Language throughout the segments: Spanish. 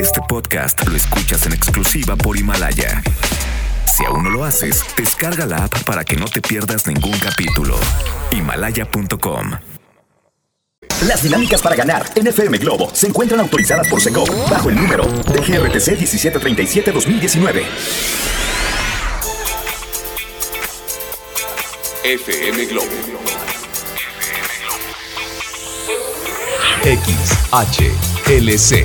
Este podcast lo escuchas en exclusiva por Himalaya. Si aún no lo haces, descarga la app para que no te pierdas ningún capítulo. Himalaya.com Las dinámicas para ganar en FM Globo se encuentran autorizadas por Secop bajo el número de GRTC 1737-2019. FM Globo XHLC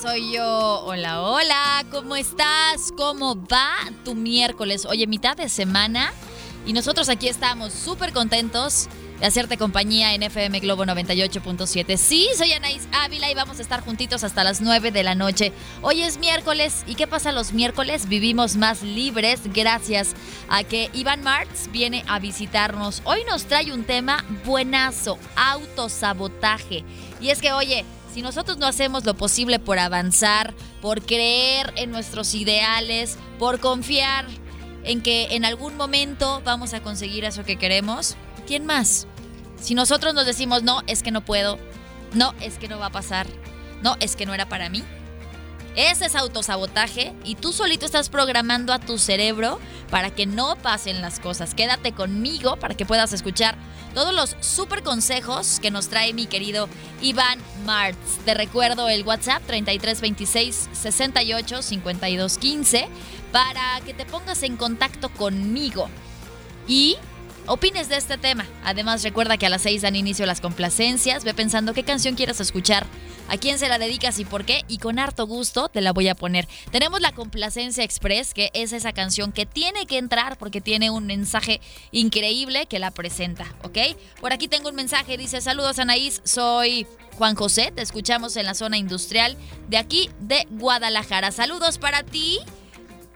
Soy yo. Hola, hola. ¿Cómo estás? ¿Cómo va tu miércoles? Oye, mitad de semana. Y nosotros aquí estamos súper contentos de hacerte compañía en FM Globo 98.7. Sí, soy Anaís Ávila y vamos a estar juntitos hasta las 9 de la noche. Hoy es miércoles. ¿Y qué pasa los miércoles? Vivimos más libres gracias a que Iván Martz viene a visitarnos. Hoy nos trae un tema buenazo, autosabotaje. Y es que, oye, si nosotros no hacemos lo posible por avanzar, por creer en nuestros ideales, por confiar en que en algún momento vamos a conseguir eso que queremos, ¿quién más? Si nosotros nos decimos, no, es que no puedo, no, es que no va a pasar, no, es que no era para mí, ese es autosabotaje y tú solito estás programando a tu cerebro para que no pasen las cosas. Quédate conmigo para que puedas escuchar todos los super consejos que nos trae mi querido Iván Martz. Te recuerdo el WhatsApp 3326 68 52 15 para que te pongas en contacto conmigo y opines de este tema. Además, recuerda que a las 6 dan inicio las complacencias. Ve pensando qué canción quieres escuchar, a quién se la dedicas y por qué. Y con harto gusto te la voy a poner. Tenemos la complacencia express, que es esa canción que tiene que entrar porque tiene un mensaje increíble que la presenta, ¿ok? Por aquí tengo un mensaje, dice, saludos Anaís, soy Juan José, te escuchamos en la zona industrial de aquí de Guadalajara. Saludos para ti.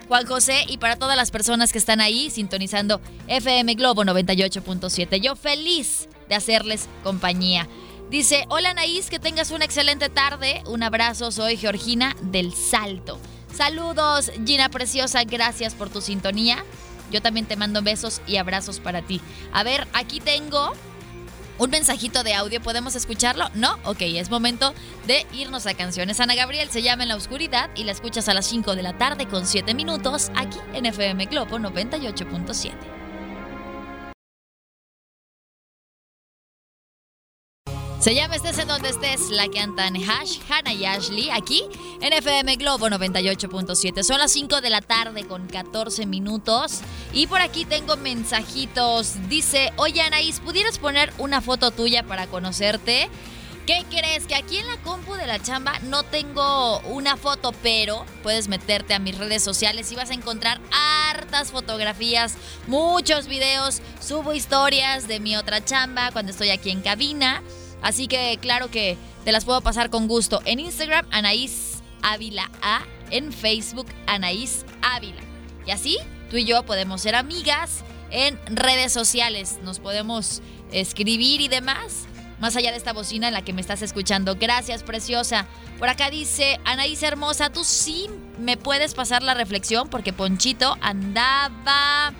Juan José y para todas las personas que están ahí sintonizando FM Globo 98.7. Yo feliz de hacerles compañía. Dice, hola Anaís, que tengas una excelente tarde. Un abrazo, soy Georgina del Salto. Saludos, Gina Preciosa, gracias por tu sintonía. Yo también te mando besos y abrazos para ti. A ver, aquí tengo un mensajito de audio, ¿podemos escucharlo? ¿No? Ok, es momento de irnos a canciones. Ana Gabriel se llama En la Oscuridad y la escuchas a las 5 de la tarde con 7 minutos aquí en FM Globo 98.7. Se llama Estés en donde estés, la cantan Hash, Hannah y Ashley, aquí en FM Globo 98.7. Son las 5 de la tarde con 14 minutos. Y por aquí tengo mensajitos. Dice, oye Anaís, ¿pudieras poner una foto tuya para conocerte? ¿Qué crees? Que aquí en la compu de la chamba no tengo una foto, pero puedes meterte a mis redes sociales y vas a encontrar hartas fotografías, muchos videos, subo historias de mi otra chamba cuando estoy aquí en cabina. Así que claro que te las puedo pasar con gusto. En Instagram, Anaís Ávila A. En Facebook, Anaís Ávila. Y así tú y yo podemos ser amigas en redes sociales. Nos podemos escribir y demás. Más allá de esta bocina en la que me estás escuchando. Gracias, preciosa. Por acá dice, Anaís hermosa, tú sí me puedes pasar la reflexión porque Ponchito andaba...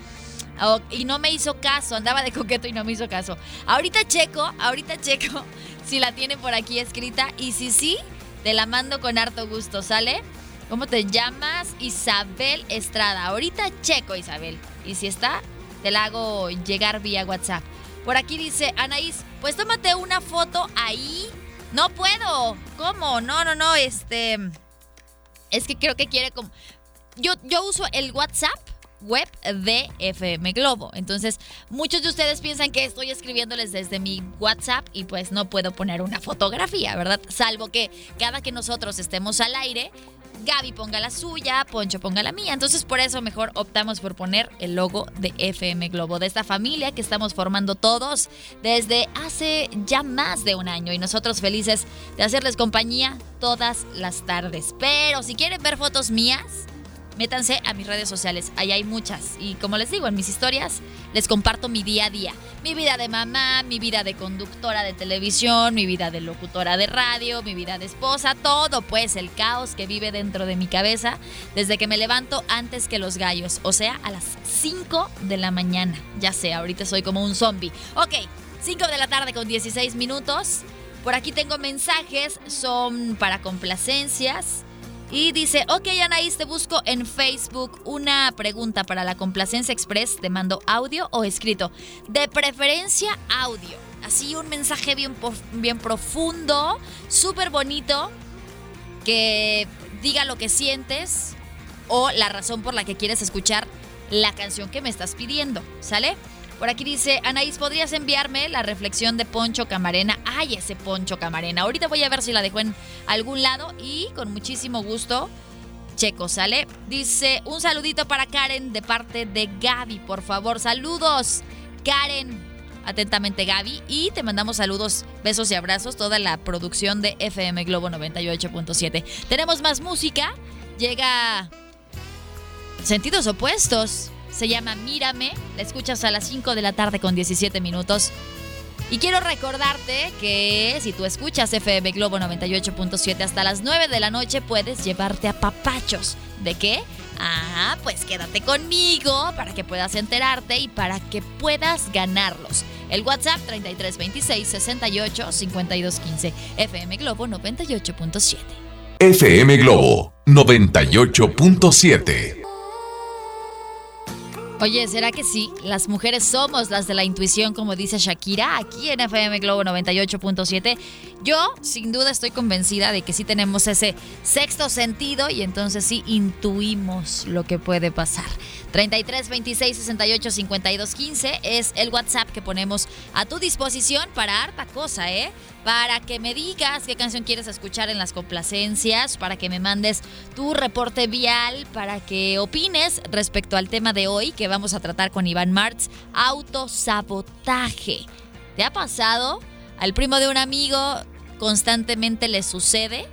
Y no me hizo caso, andaba de coqueto y no me hizo caso. Ahorita checo, ahorita checo si la tiene por aquí escrita y si sí, te la mando con harto gusto, ¿sale? ¿Cómo te llamas? Isabel Estrada. Ahorita checo, Isabel. Y si está, te la hago llegar vía WhatsApp. Por aquí dice Anaís, pues tómate una foto ahí. No puedo. ¿Cómo? No, no, no, este... Es que creo que quiere como... Yo, yo uso el WhatsApp web de FM Globo. Entonces, muchos de ustedes piensan que estoy escribiéndoles desde mi WhatsApp y pues no puedo poner una fotografía, ¿verdad? Salvo que cada que nosotros estemos al aire, Gaby ponga la suya, Poncho ponga la mía. Entonces por eso mejor optamos por poner el logo de FM Globo, de esta familia que estamos formando todos desde hace ya más de un año y nosotros felices de hacerles compañía todas las tardes. Pero si quieren ver fotos mías, métanse a mis redes sociales, ahí hay muchas. Y como les digo, en mis historias les comparto mi día a día. Mi vida de mamá, mi vida de conductora de televisión, mi vida de locutora de radio, mi vida de esposa, todo pues el caos que vive dentro de mi cabeza desde que me levanto antes que los gallos, o sea, a las 5 de la mañana. Ya sé, ahorita soy como un zombie. Ok, 5 de la tarde con 16 minutos. Por aquí tengo mensajes, son para complacencias. Y dice, ok Anaís, te busco en Facebook una pregunta para la Complacencia Express. Te mando audio o escrito. De preferencia audio. Así un mensaje bien, bien profundo, súper bonito, que diga lo que sientes o la razón por la que quieres escuchar la canción que me estás pidiendo. ¿Sale? Por aquí dice, Anaís, ¿podrías enviarme la reflexión de Poncho Camarena? Ay, ese Poncho Camarena. Ahorita voy a ver si la dejo en algún lado y con muchísimo gusto. Checo, ¿sale? Dice, un saludito para Karen de parte de Gaby, por favor. Saludos, Karen. Atentamente Gaby. Y te mandamos saludos, besos y abrazos, toda la producción de FM Globo 98.7. Tenemos más música. Llega Sentidos Opuestos se llama Mírame. La escuchas a las 5 de la tarde con 17 minutos. Y quiero recordarte que si tú escuchas FM Globo 98.7 hasta las 9 de la noche puedes llevarte a papachos. ¿De qué? Ah, pues quédate conmigo para que puedas enterarte y para que puedas ganarlos. El WhatsApp 3326 68 5215 FM Globo 98.7. FM Globo 98.7. Oye, ¿será que sí? Las mujeres somos las de la intuición, como dice Shakira, aquí en FM Globo 98.7. Yo, sin duda, estoy convencida de que sí tenemos ese sexto sentido y entonces sí intuimos lo que puede pasar. 33 26 68 52 15 es el WhatsApp que ponemos a tu disposición para harta cosa, ¿eh? Para que me digas qué canción quieres escuchar en las complacencias, para que me mandes tu reporte vial, para que opines respecto al tema de hoy que vamos a tratar con Iván Martz, autosabotaje. ¿Te ha pasado? Al primo de un amigo constantemente le sucede.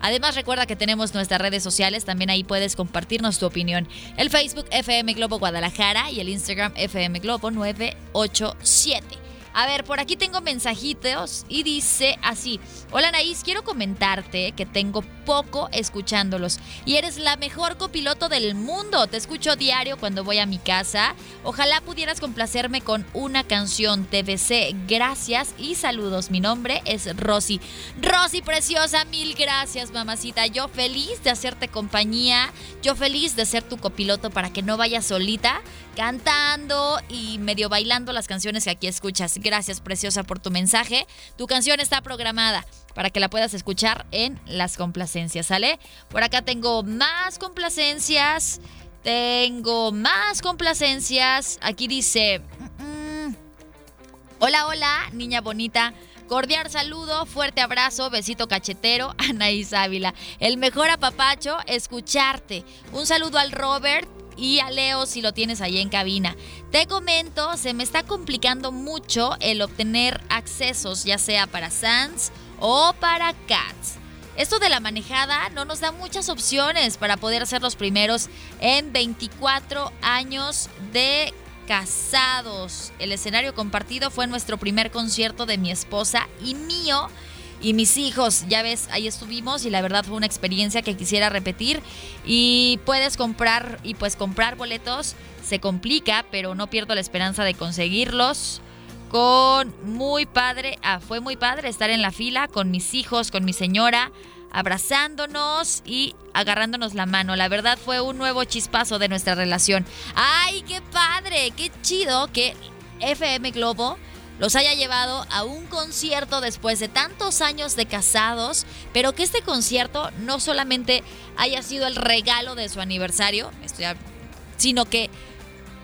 Además recuerda que tenemos nuestras redes sociales, también ahí puedes compartirnos tu opinión. El Facebook FM Globo Guadalajara y el Instagram FM Globo 987. A ver, por aquí tengo mensajitos y dice así, hola Anaís, quiero comentarte que tengo poco escuchándolos y eres la mejor copiloto del mundo. Te escucho diario cuando voy a mi casa. Ojalá pudieras complacerme con una canción TVC. Gracias y saludos. Mi nombre es Rosy. Rosy preciosa, mil gracias mamacita. Yo feliz de hacerte compañía. Yo feliz de ser tu copiloto para que no vayas solita cantando y medio bailando las canciones que aquí escuchas. Gracias, preciosa, por tu mensaje. Tu canción está programada para que la puedas escuchar en las complacencias, ¿sale? Por acá tengo más complacencias. Tengo más complacencias. Aquí dice... Mm, hola, hola, niña bonita. Cordial saludo, fuerte abrazo, besito cachetero, Anaís Ávila. El mejor apapacho, escucharte. Un saludo al Robert, y a Leo si lo tienes ahí en cabina. Te comento, se me está complicando mucho el obtener accesos, ya sea para Sans o para Cats. Esto de la manejada no nos da muchas opciones para poder ser los primeros en 24 años de casados. El escenario compartido fue nuestro primer concierto de mi esposa y mío y mis hijos. Ya ves, ahí estuvimos y la verdad fue una experiencia que quisiera repetir. Y puedes comprar y pues comprar boletos se complica, pero no pierdo la esperanza de conseguirlos. Con muy padre, ah, fue muy padre estar en la fila con mis hijos, con mi señora, abrazándonos y agarrándonos la mano. La verdad fue un nuevo chispazo de nuestra relación. ¡Ay, qué padre! ¡Qué chido que FM Globo los haya llevado a un concierto después de tantos años de casados, pero que este concierto no solamente haya sido el regalo de su aniversario, sino que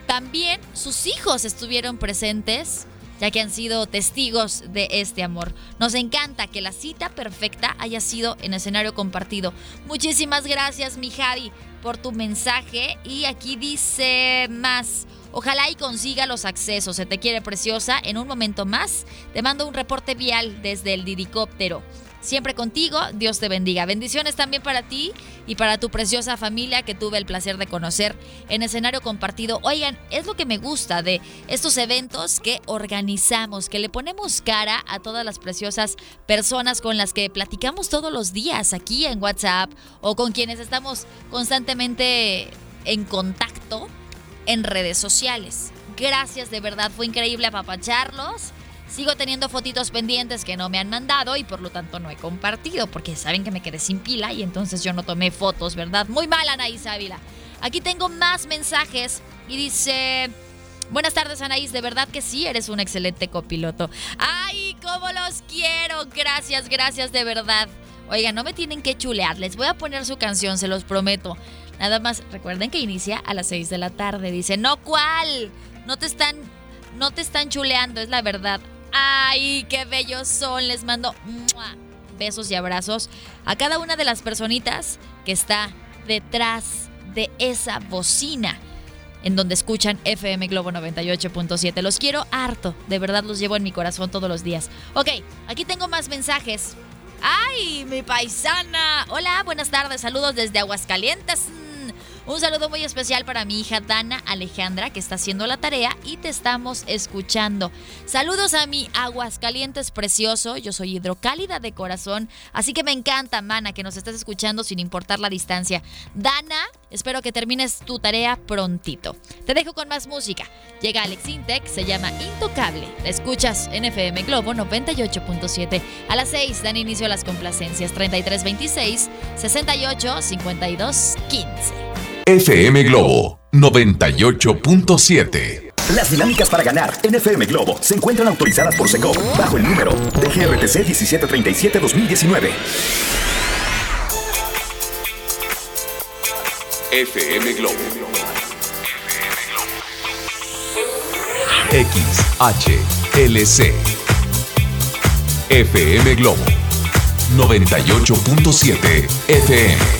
también sus hijos estuvieron presentes ya que han sido testigos de este amor. Nos encanta que la cita perfecta haya sido en escenario compartido. Muchísimas gracias, mi Javi, por tu mensaje. Y aquí dice más. Ojalá y consiga los accesos. Se te quiere preciosa. En un momento más te mando un reporte vial desde el didicóptero siempre contigo. Dios te bendiga. Bendiciones también para ti y para tu preciosa familia que tuve el placer de conocer en escenario compartido. Oigan, es lo que me gusta de estos eventos que organizamos, que le ponemos cara a todas las preciosas personas con las que platicamos todos los días aquí en WhatsApp o con quienes estamos constantemente en contacto en redes sociales. Gracias, de verdad, fue increíble apapacharlos Sigo teniendo fotitos pendientes que no me han mandado y por lo tanto no he compartido porque saben que me quedé sin pila y entonces yo no tomé fotos, ¿verdad? Muy mal, Anaís Ávila. Aquí tengo más mensajes y dice... Buenas tardes, Anaís. De verdad que sí, eres un excelente copiloto. ¡Ay, cómo los quiero! Gracias, gracias, de verdad. Oigan, no me tienen que chulear. Les voy a poner su canción, se los prometo. Nada más, recuerden que inicia a las 6 de la tarde. Dice, no, ¿cuál? No te están, no te están chuleando, es la verdad. Ay, qué bellos son. Les mando besos y abrazos a cada una de las personitas que está detrás de esa bocina en donde escuchan FM Globo 98.7. Los quiero harto, de verdad los llevo en mi corazón todos los días. Ok, aquí tengo más mensajes. ¡Ay, mi paisana! Hola, buenas tardes, saludos desde Aguascalientes. Un saludo muy especial para mi hija Dana Alejandra, que está haciendo la tarea y te estamos escuchando. Saludos a mi Aguascalientes precioso. Yo soy hidrocálida de corazón, así que me encanta, mana, que nos estés escuchando sin importar la distancia. Dana, espero que termines tu tarea prontito. Te dejo con más música. Llega Alex Intec, se llama Intocable. La escuchas en FM Globo 98.7. A las 6 dan inicio a las complacencias 3326 68 52 15. FM Globo 98.7. Las dinámicas para ganar en FM Globo se encuentran autorizadas por SECO bajo el número de GRTC 1737-2019. FM Globo. XHLC. FM Globo 98.7 FM.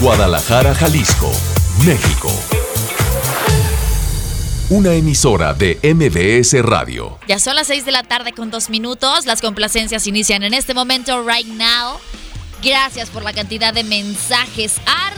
Guadalajara, Jalisco, México. Una emisora de MBS Radio. Ya son las 6 de la tarde con dos minutos. Las complacencias inician en este momento, right now. Gracias por la cantidad de mensajes,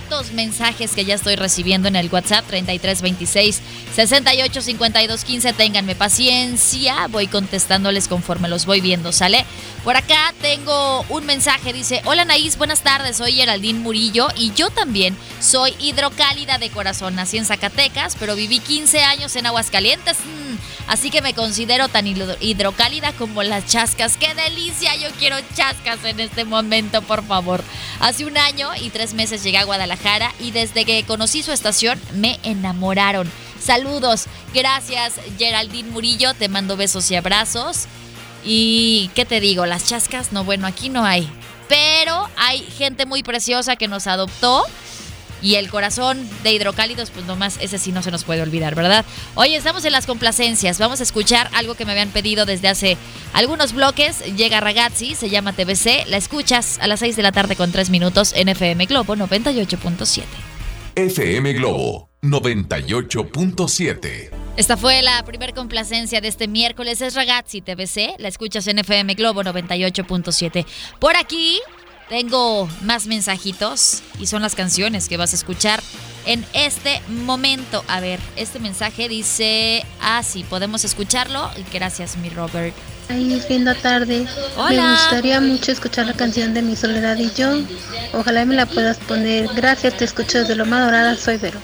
hartos mensajes que ya estoy recibiendo en el WhatsApp 3326 685215. Ténganme paciencia, voy contestándoles conforme los voy viendo, ¿sale? Por acá tengo un mensaje, dice, hola Naís, buenas tardes, soy Geraldine Murillo y yo también soy hidrocálida de corazón. Nací en Zacatecas, pero viví 15 años en Aguascalientes, mm, así que me considero tan hidrocálida como las chascas. ¡Qué delicia! Yo quiero chascas en este momento, por favor. Hace un año y tres meses llegué a Guadalajara y desde que conocí su estación me enamoraron. Saludos, gracias Geraldine Murillo, te mando besos y abrazos. Y qué te digo, las chascas, no, bueno, aquí no hay. Pero hay gente muy preciosa que nos adoptó y el corazón de hidrocálidos, pues nomás ese sí no se nos puede olvidar, ¿verdad? Oye, estamos en las complacencias. Vamos a escuchar algo que me habían pedido desde hace algunos bloques. Llega Ragazzi, se llama TBC. La escuchas a las 6 de la tarde con 3 minutos en FM Globo 98.7. FM Globo 98.7. Esta fue la primer complacencia de este miércoles. Es Ragazzi TBC. La escuchas en FM Globo 98.7. Por aquí tengo más mensajitos y son las canciones que vas a escuchar en este momento. A ver, este mensaje dice, ah, sí, podemos escucharlo. Gracias, mi Robert. Ahí es linda tarde. Hola. Me gustaría mucho escuchar la canción de Mi Soledad y yo. Ojalá me la puedas poner. Gracias, te escucho desde Loma Dorada. Soy Vero.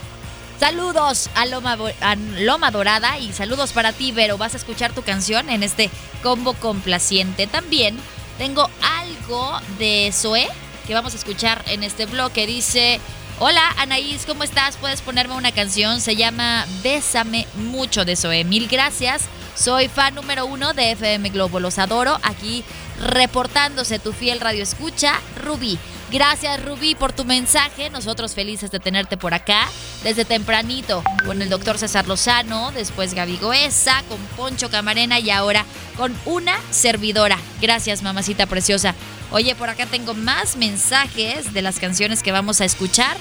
Saludos a Loma, a Loma Dorada y saludos para ti, Vero. Vas a escuchar tu canción en este combo complaciente. También tengo algo de Zoe que vamos a escuchar en este bloque. Dice, hola Anaís, ¿cómo estás? ¿Puedes ponerme una canción? Se llama Bésame mucho de Zoe. Mil gracias. Soy fan número uno de FM Globo. Los adoro. Aquí reportándose tu fiel radio escucha, Rubí. Gracias Rubí por tu mensaje. Nosotros felices de tenerte por acá desde tempranito con el doctor César Lozano, después Gaby Goesa, con Poncho Camarena y ahora con una servidora. Gracias mamacita preciosa. Oye, por acá tengo más mensajes de las canciones que vamos a escuchar.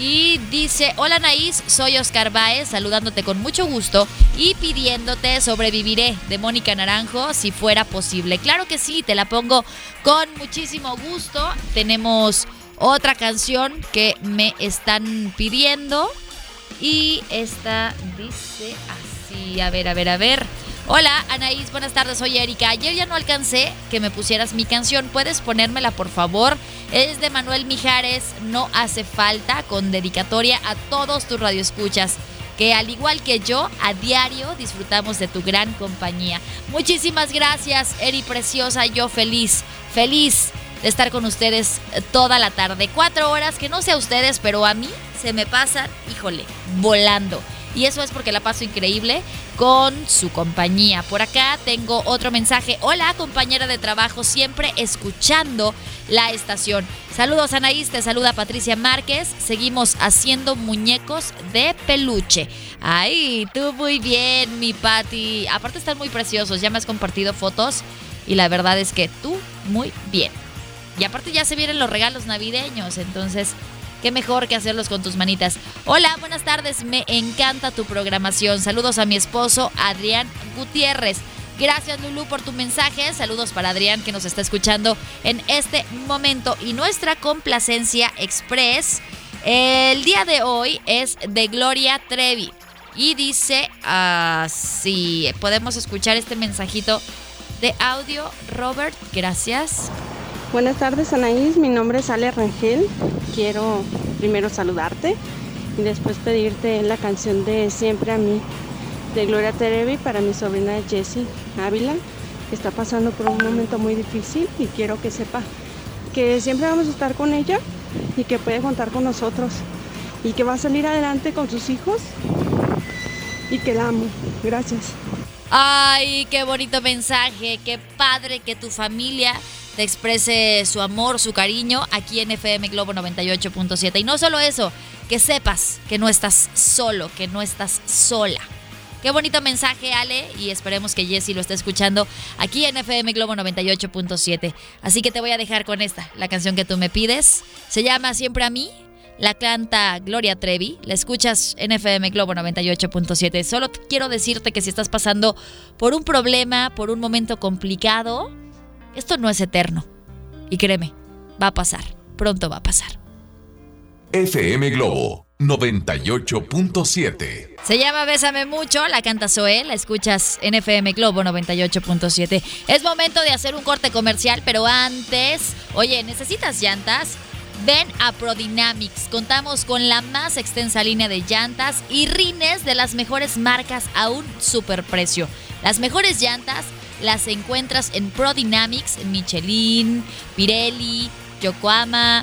Y dice, hola Naís, soy Oscar Baez, saludándote con mucho gusto y pidiéndote Sobreviviré de Mónica Naranjo, si fuera posible. Claro que sí, te la pongo con muchísimo gusto. Tenemos otra canción que me están pidiendo y esta dice así, a ver, a ver, a ver. Hola, Anaís, buenas tardes, soy Erika. Ayer ya no alcancé que me pusieras mi canción. ¿Puedes ponérmela, por favor? Es de Manuel Mijares, No hace falta, con dedicatoria a todos tus radioescuchas que al igual que yo, a diario disfrutamos de tu gran compañía. Muchísimas gracias, Eri Preciosa, yo feliz, feliz de estar con ustedes toda la tarde. Cuatro horas, que no sé a ustedes, pero a mí se me pasan, híjole, volando. Y eso es porque la paso increíble con su compañía. Por acá tengo otro mensaje. Hola, compañera de trabajo, siempre escuchando la estación. Saludos, Anaís. Te saluda Patricia Márquez. Seguimos haciendo muñecos de peluche. Ay, tú muy bien, mi Patti. Aparte, están muy preciosos. Ya me has compartido fotos. Y la verdad es que tú muy bien. Y aparte, ya se vienen los regalos navideños. Entonces Qué mejor que hacerlos con tus manitas. Hola, buenas tardes. Me encanta tu programación. Saludos a mi esposo Adrián Gutiérrez. Gracias Lulu por tu mensaje. Saludos para Adrián que nos está escuchando en este momento. Y nuestra complacencia express el día de hoy es de Gloria Trevi. Y dice así, podemos escuchar este mensajito de audio. Robert, gracias. Buenas tardes Anaís, mi nombre es Ale Rangel. Quiero primero saludarte y después pedirte la canción de Siempre a mí de Gloria Trevi para mi sobrina Jessie Ávila, que está pasando por un momento muy difícil y quiero que sepa que siempre vamos a estar con ella y que puede contar con nosotros y que va a salir adelante con sus hijos y que la amo. Gracias. Ay, qué bonito mensaje, qué padre que tu familia te exprese su amor, su cariño aquí en FM Globo 98.7. Y no solo eso, que sepas que no estás solo, que no estás sola. Qué bonito mensaje, Ale, y esperemos que Jessy lo esté escuchando aquí en FM Globo 98.7. Así que te voy a dejar con esta, la canción que tú me pides. Se llama Siempre a mí, la canta Gloria Trevi, la escuchas en FM Globo 98.7. Solo quiero decirte que si estás pasando por un problema, por un momento complicado, esto no es eterno. Y créeme, va a pasar. Pronto va a pasar. FM Globo 98.7. Se llama Bésame mucho, la canta Zoe, la escuchas en FM Globo 98.7. Es momento de hacer un corte comercial, pero antes, oye, ¿necesitas llantas? Ven a Prodynamics. Contamos con la más extensa línea de llantas y rines de las mejores marcas a un superprecio. Las mejores llantas las encuentras en Prodynamics, Michelin, Pirelli, Yokohama,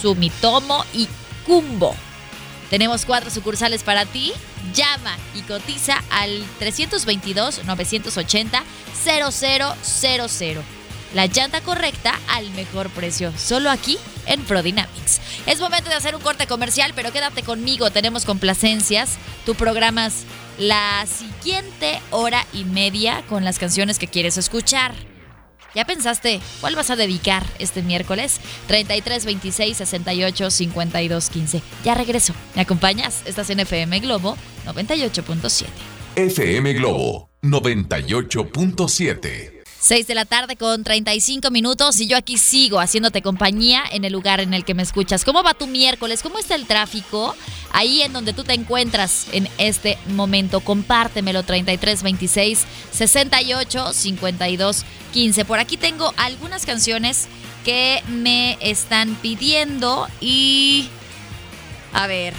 Sumitomo y Kumbo. Tenemos cuatro sucursales para ti. Llama y cotiza al 322-980-0000. La llanta correcta al mejor precio. Solo aquí en Prodynamics. Es momento de hacer un corte comercial, pero quédate conmigo. Tenemos complacencias. Tu programas la siguiente hora y media con las canciones que quieres escuchar. ¿Ya pensaste cuál vas a dedicar este miércoles? 33 26 68 52 15. Ya regreso. ¿Me acompañas? Estás en FM Globo 98.7. FM Globo 98.7. 6 de la tarde con 35 minutos y yo aquí sigo haciéndote compañía en el lugar en el que me escuchas. ¿Cómo va tu miércoles? ¿Cómo está el tráfico? Ahí en donde tú te encuentras en este momento. Compártemelo 3326 68 52 15. Por aquí tengo algunas canciones que me están pidiendo y a ver,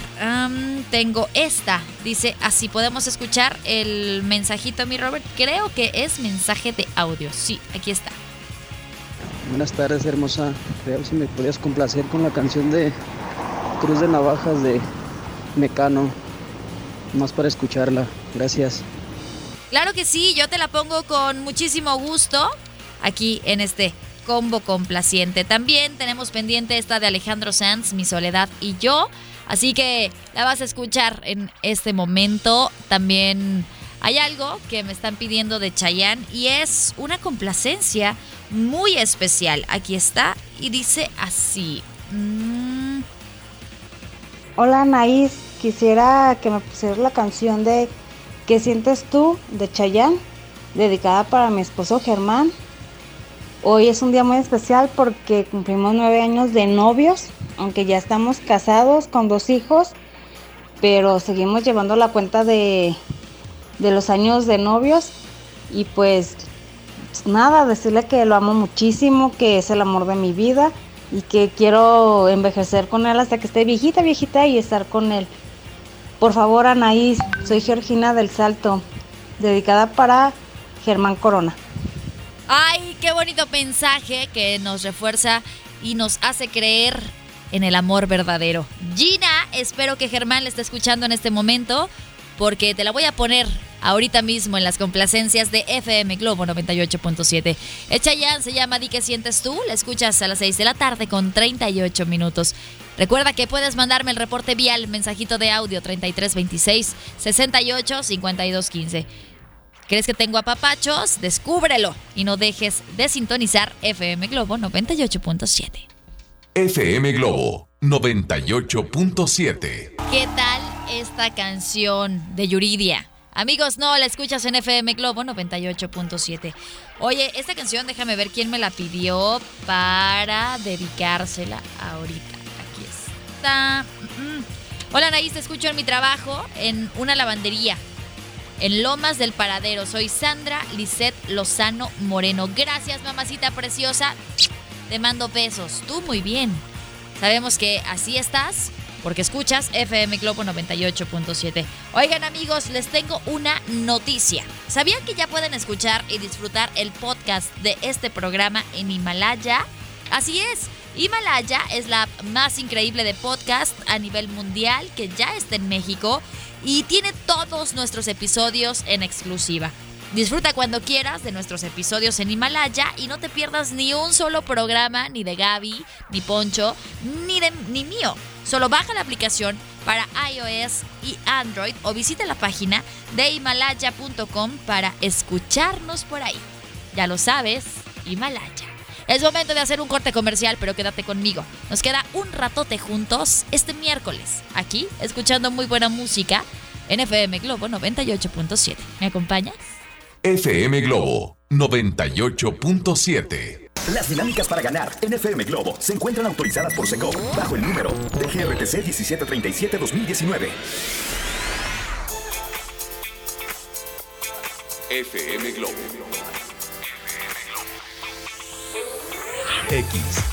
tengo esta. Dice, así podemos escuchar el mensajito, mi Robert. Creo que es mensaje de audio. Sí, aquí está. Buenas tardes, hermosa. Creo si me podías complacer con la canción de Cruz de Navajas de Mecano. Más para escucharla. Gracias. Claro que sí, yo te la pongo con muchísimo gusto aquí en este combo complaciente. También tenemos pendiente esta de Alejandro Sanz, Mi Soledad y yo. Así que la vas a escuchar en este momento. También hay algo que me están pidiendo de Chayanne y es una complacencia muy especial. Aquí está y dice así. Mm. Hola Anaís, quisiera que me pusieras la canción de ¿Qué sientes tú? de Chayanne, dedicada para mi esposo Germán. Hoy es un día muy especial porque cumplimos nueve años de novios, aunque ya estamos casados con dos hijos, pero seguimos llevando la cuenta de, de los años de novios y pues nada, decirle que lo amo muchísimo, que es el amor de mi vida y que quiero envejecer con él hasta que esté viejita, viejita y estar con él. Por favor, Anaís, soy Georgina del Salto, dedicada para Germán Corona. Ay, qué bonito mensaje que nos refuerza y nos hace creer en el amor verdadero. Gina, espero que Germán le esté escuchando en este momento porque te la voy a poner ahorita mismo en las complacencias de FM Globo 98.7. ya se llama Di que sientes tú, la escuchas a las 6 de la tarde con 38 minutos. Recuerda que puedes mandarme el reporte vial, mensajito de audio 3326 68 52 15. ¿Crees que tengo apapachos? Descúbrelo y no dejes de sintonizar FM Globo 98.7. FM Globo 98.7. ¿Qué tal esta canción de Yuridia? Amigos, no, la escuchas en FM Globo 98.7. Oye, esta canción, déjame ver quién me la pidió para dedicársela ahorita. Aquí está. Hola, Anaís, te escucho en mi trabajo en una lavandería en Lomas del Paradero. Soy Sandra Lisette Lozano Moreno. Gracias, mamacita preciosa. Te mando besos. Tú muy bien. Sabemos que así estás porque escuchas FM Globo 98.7. Oigan amigos, les tengo una noticia. ¿Sabían que ya pueden escuchar y disfrutar el podcast de este programa en Himalaya? Así es. Himalaya es la más increíble de podcast a nivel mundial que ya está en México y tiene todos nuestros episodios en exclusiva. Disfruta cuando quieras de nuestros episodios en Himalaya y no te pierdas ni un solo programa, ni de Gaby, ni Poncho, ni, de, ni mío. Solo baja la aplicación para iOS y Android o visita la página de himalaya.com para escucharnos por ahí. Ya lo sabes, Himalaya. Es momento de hacer un corte comercial, pero quédate conmigo. Nos queda un ratote juntos este miércoles, aquí, escuchando muy buena música en FM Globo 98.7. ¿Me acompañas? FM Globo 98.7. Las dinámicas para ganar en FM Globo se encuentran autorizadas por SECO bajo el número de GRTC 1737-2019. FM Globo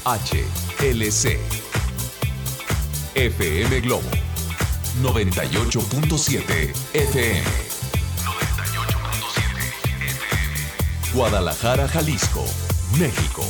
XHLC FM Globo 98.7 FM Guadalajara, Jalisco, México.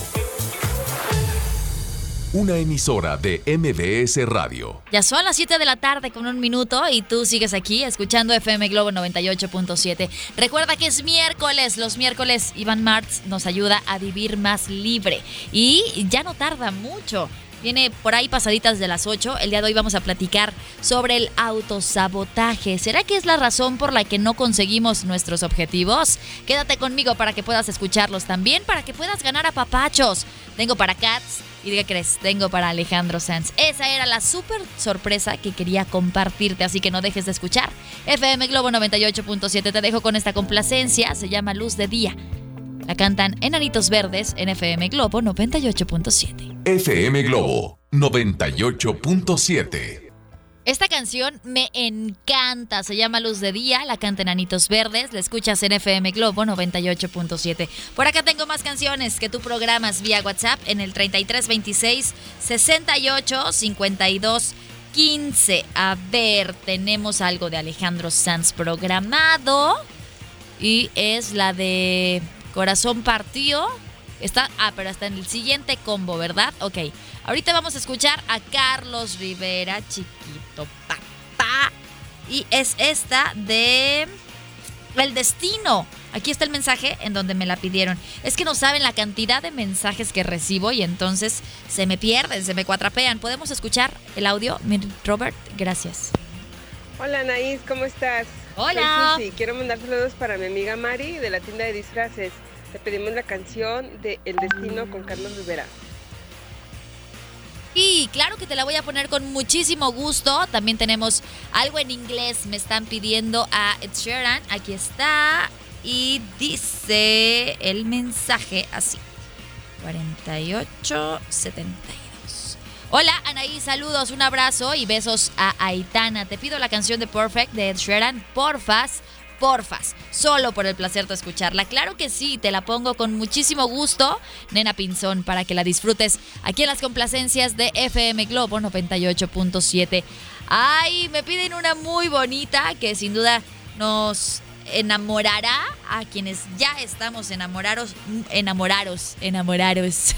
Una emisora de MBS Radio. Ya son las 7 de la tarde con un minuto y tú sigues aquí escuchando FM Globo 98.7. Recuerda que es miércoles. Los miércoles Iván Martz nos ayuda a vivir más libre. Y ya no tarda mucho. Viene por ahí pasaditas de las 8. El día de hoy vamos a platicar sobre el autosabotaje. ¿Será que es la razón por la que no conseguimos nuestros objetivos? Quédate conmigo para que puedas escucharlos también, para que puedas ganar a papachos. Tengo para Cats y ¿qué crees? Tengo para Alejandro Sanz. Esa era la súper sorpresa que quería compartirte, así que no dejes de escuchar. FM Globo 98.7 te dejo con esta complacencia, se llama Luz de Día. La cantan Enanitos Verdes en FM Globo 98.7. FM Globo 98.7. Esta canción me encanta, se llama Luz de Día, la canta Enanitos Verdes, la escuchas en FM Globo 98.7. Por acá tengo más canciones que tú programas vía WhatsApp en el 3326 68 52 15. A ver, tenemos algo de Alejandro Sanz programado y es la de Corazón Partido Está, ah, pero está en el siguiente combo, ¿verdad? Ok. Ahorita vamos a escuchar a Carlos Rivera, chiquito papá. Y es esta de El Destino. Aquí está el mensaje en donde me la pidieron. Es que no saben la cantidad de mensajes que recibo y entonces se me pierden, se me cuatrapean. ¿Podemos escuchar el audio? Robert, gracias. Hola Anaís, ¿cómo estás? Hola. Quiero mandar saludos para mi amiga Mari de la tienda de disfraces. Te pedimos la canción de El Destino con Carlos Rivera. Y claro que te la voy a poner con muchísimo gusto. También tenemos algo en inglés. Me están pidiendo a Ed Sheeran. Aquí está. Y dice el mensaje así. 4872. Hola Anaí, saludos, un abrazo y besos a Aitana. Te pido la canción de Perfect de Ed Sheeran, porfas porfas, solo por el placer de escucharla. Claro que sí, te la pongo con muchísimo gusto, Nena Pinzón, para que la disfrutes aquí en las complacencias de FM Globo 98.7. Ay, me piden una muy bonita que sin duda nos enamorará a quienes ya estamos enamorados, enamorados, enamorados.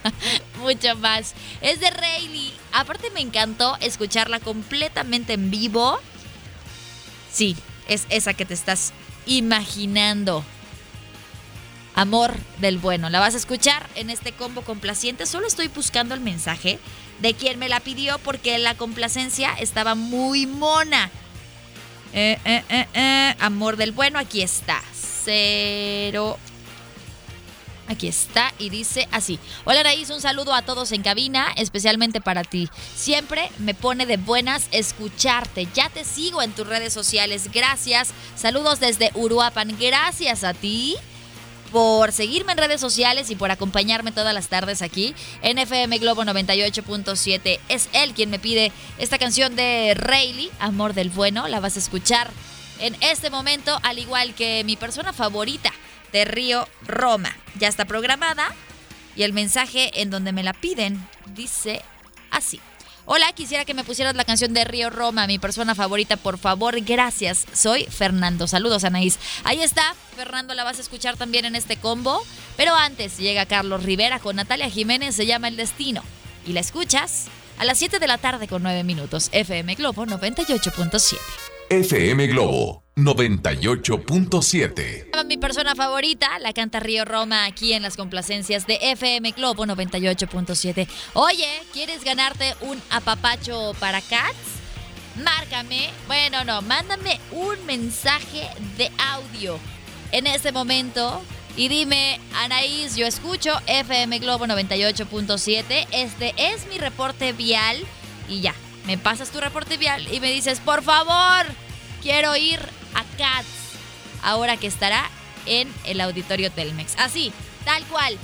Mucho más. Es de Rayleigh. Aparte me encantó escucharla completamente en vivo. Sí, es esa que te estás imaginando. Amor del bueno. La vas a escuchar en este combo complaciente. Solo estoy buscando el mensaje de quien me la pidió porque la complacencia estaba muy mona. Eh, eh, eh, Amor del bueno, aquí está. Cero Aquí está y dice así. Hola Raíz, un saludo a todos en cabina, especialmente para ti. Siempre me pone de buenas escucharte. Ya te sigo en tus redes sociales. Gracias. Saludos desde Uruapan. Gracias a ti por seguirme en redes sociales y por acompañarme todas las tardes aquí en FM Globo 98.7. Es él quien me pide esta canción de Rayleigh, Amor del Bueno. La vas a escuchar en este momento, al igual que mi persona favorita de Río Roma. Ya está programada y el mensaje en donde me la piden dice así. Hola, quisiera que me pusieras la canción de Río Roma, mi persona favorita, por favor, gracias. Soy Fernando. Saludos, Anaís. Ahí está, Fernando, la vas a escuchar también en este combo. Pero antes llega Carlos Rivera con Natalia Jiménez, se llama El Destino. Y la escuchas a las 7 de la tarde con 9 minutos, FM Globo 98.7. FM Globo 98.7. Mi persona favorita la canta Río Roma aquí en las complacencias de FM Globo 98.7. Oye, ¿quieres ganarte un apapacho para Cats? Márcame, bueno, no, mándame un mensaje de audio en este momento y dime, Anaís, yo escucho FM Globo 98.7. Este es mi reporte vial y ya, me pasas tu reporte vial y me dices, por favor, quiero ir a Cats, ahora que estará en el auditorio Telmex. Así, tal cual.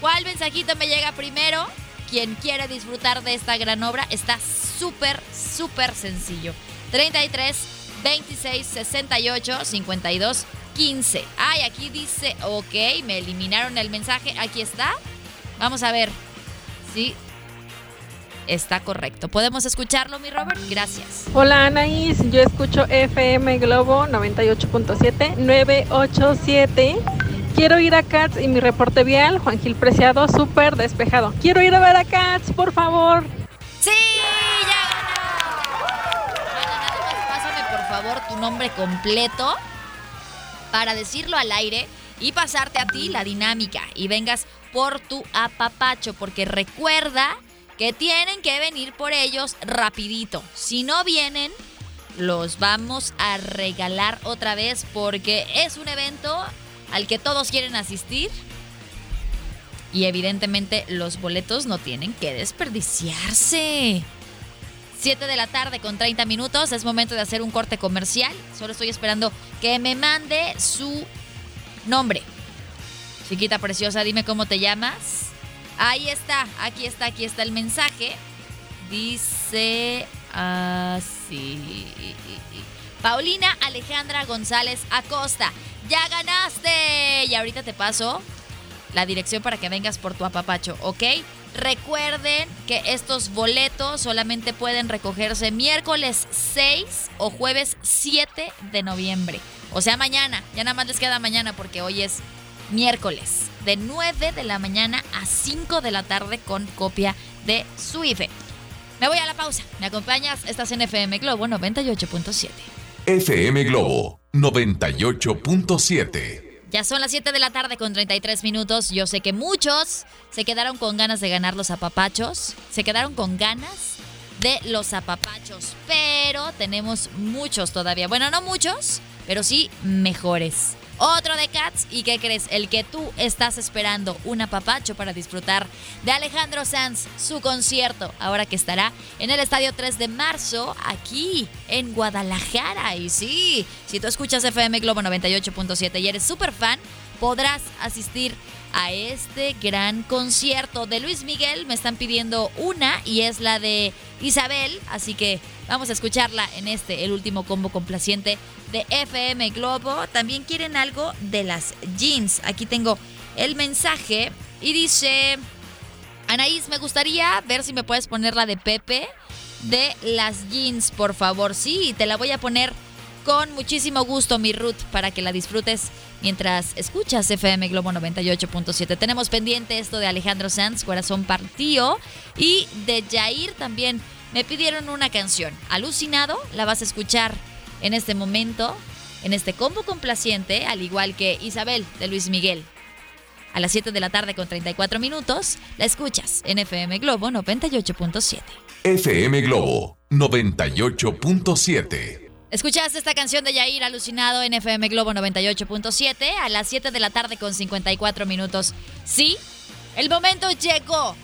¿Cuál mensajito me llega primero? Quien quiere disfrutar de esta gran obra está súper, súper sencillo. 33 26 68 52 15. Ay, aquí dice, ok, me eliminaron el mensaje. Aquí está. Vamos a ver. Sí, está correcto. ¿Podemos escucharlo, mi Robert? Gracias. Hola, Anaís. Yo escucho FM Globo 98.7, 987. Quiero ir a Cats y mi reporte vial, Juan Gil Preciado, súper despejado. Quiero ir a ver a Cats, por favor. ¡Sí! ¡Ya ganó! Pásame, por favor, tu nombre completo para decirlo al aire y pasarte a ti la dinámica y vengas por tu apapacho, porque recuerda que tienen que venir por ellos rapidito. Si no vienen, los vamos a regalar otra vez porque es un evento al que todos quieren asistir. Y evidentemente los boletos no tienen que desperdiciarse. 7 de la tarde con 30 minutos. Es momento de hacer un corte comercial. Solo estoy esperando que me mande su nombre. Chiquita preciosa, dime cómo te llamas. Ahí está, aquí está, aquí está el mensaje. Dice así. Paulina Alejandra González Acosta, ya ganaste. Y ahorita te paso la dirección para que vengas por tu apapacho, ¿ok? Recuerden que estos boletos solamente pueden recogerse miércoles 6 o jueves 7 de noviembre. O sea, mañana. Ya nada más les queda mañana porque hoy es miércoles de 9 de la mañana a 5 de la tarde con copia de su IFE. Me voy a la pausa. ¿Me acompañas? Estás en FM Globo 98.7. FM Globo 98.7. Ya son las 7 de la tarde con 33 minutos. Yo sé que muchos se quedaron con ganas de ganar los apapachos. Se quedaron con ganas de los apapachos. Pero tenemos muchos todavía. Bueno, no muchos, pero sí mejores. Otro de Cats. ¿Y qué crees? El que tú estás esperando un apapacho para disfrutar de Alejandro Sanz, su concierto, ahora que estará en el Estadio 3 de marzo, aquí en Guadalajara. Y sí, si tú escuchas FM Globo 98.7 y eres súper fan, podrás asistir a este gran concierto de Luis Miguel. Me están pidiendo una y es la de Isabel, así que vamos a escucharla en este, el último combo complaciente de FM Globo. También quieren algo de las jeans. Aquí tengo el mensaje y dice, Anaís, me gustaría ver si me puedes poner la de Pepe de las jeans, por favor. Sí, te la voy a poner con muchísimo gusto, mi Ruth, para que la disfrutes mientras escuchas FM Globo 98.7. Tenemos pendiente esto de Alejandro Sanz, Corazón Partido, y de Jair también. Me pidieron una canción, Alucinado, la vas a escuchar en este momento, en este combo complaciente, al igual que Isabel de Luis Miguel. A las 7 de la tarde con 34 minutos, la escuchas en FM Globo 98.7. FM Globo 98.7. Escuchaste esta canción de Yair alucinado en FM Globo 98.7 a las 7 de la tarde con 54 minutos. Sí, el momento llegó.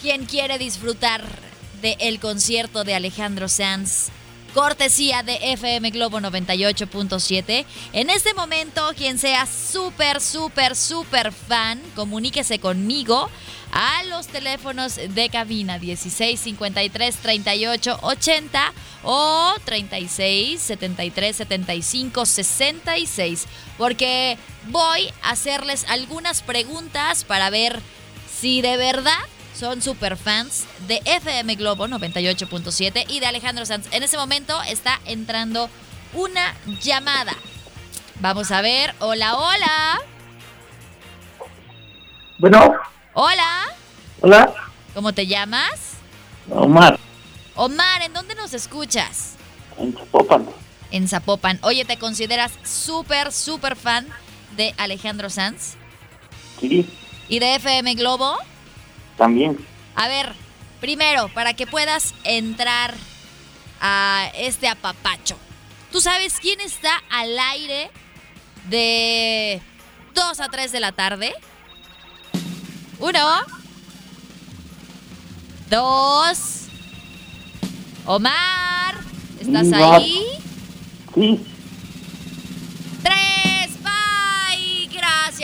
Quien quiere disfrutar del concierto de Alejandro Sanz? Cortesía de FM Globo 98.7. En este momento, quien sea súper, súper, súper fan, comuníquese conmigo a los teléfonos de cabina 16 53 38 80 o 36 73 75 66 porque voy a hacerles algunas preguntas para ver si de verdad son super fans de FM Globo 98.7 y de Alejandro Sanz. En ese momento está entrando una llamada. Vamos a ver. Hola, hola. Bueno. Hola. Hola. ¿Cómo te llamas? Omar. Omar, ¿en dónde nos escuchas? En Zapopan. En Zapopan. Oye, ¿te consideras súper, súper fan de Alejandro Sanz? Sí. ¿Y de FM Globo? También. A ver, primero, para que puedas entrar a este apapacho. ¿Tú sabes quién está al aire de 2 a 3 de la tarde? Uno. Dos. Omar, ¿estás ahí? Sí.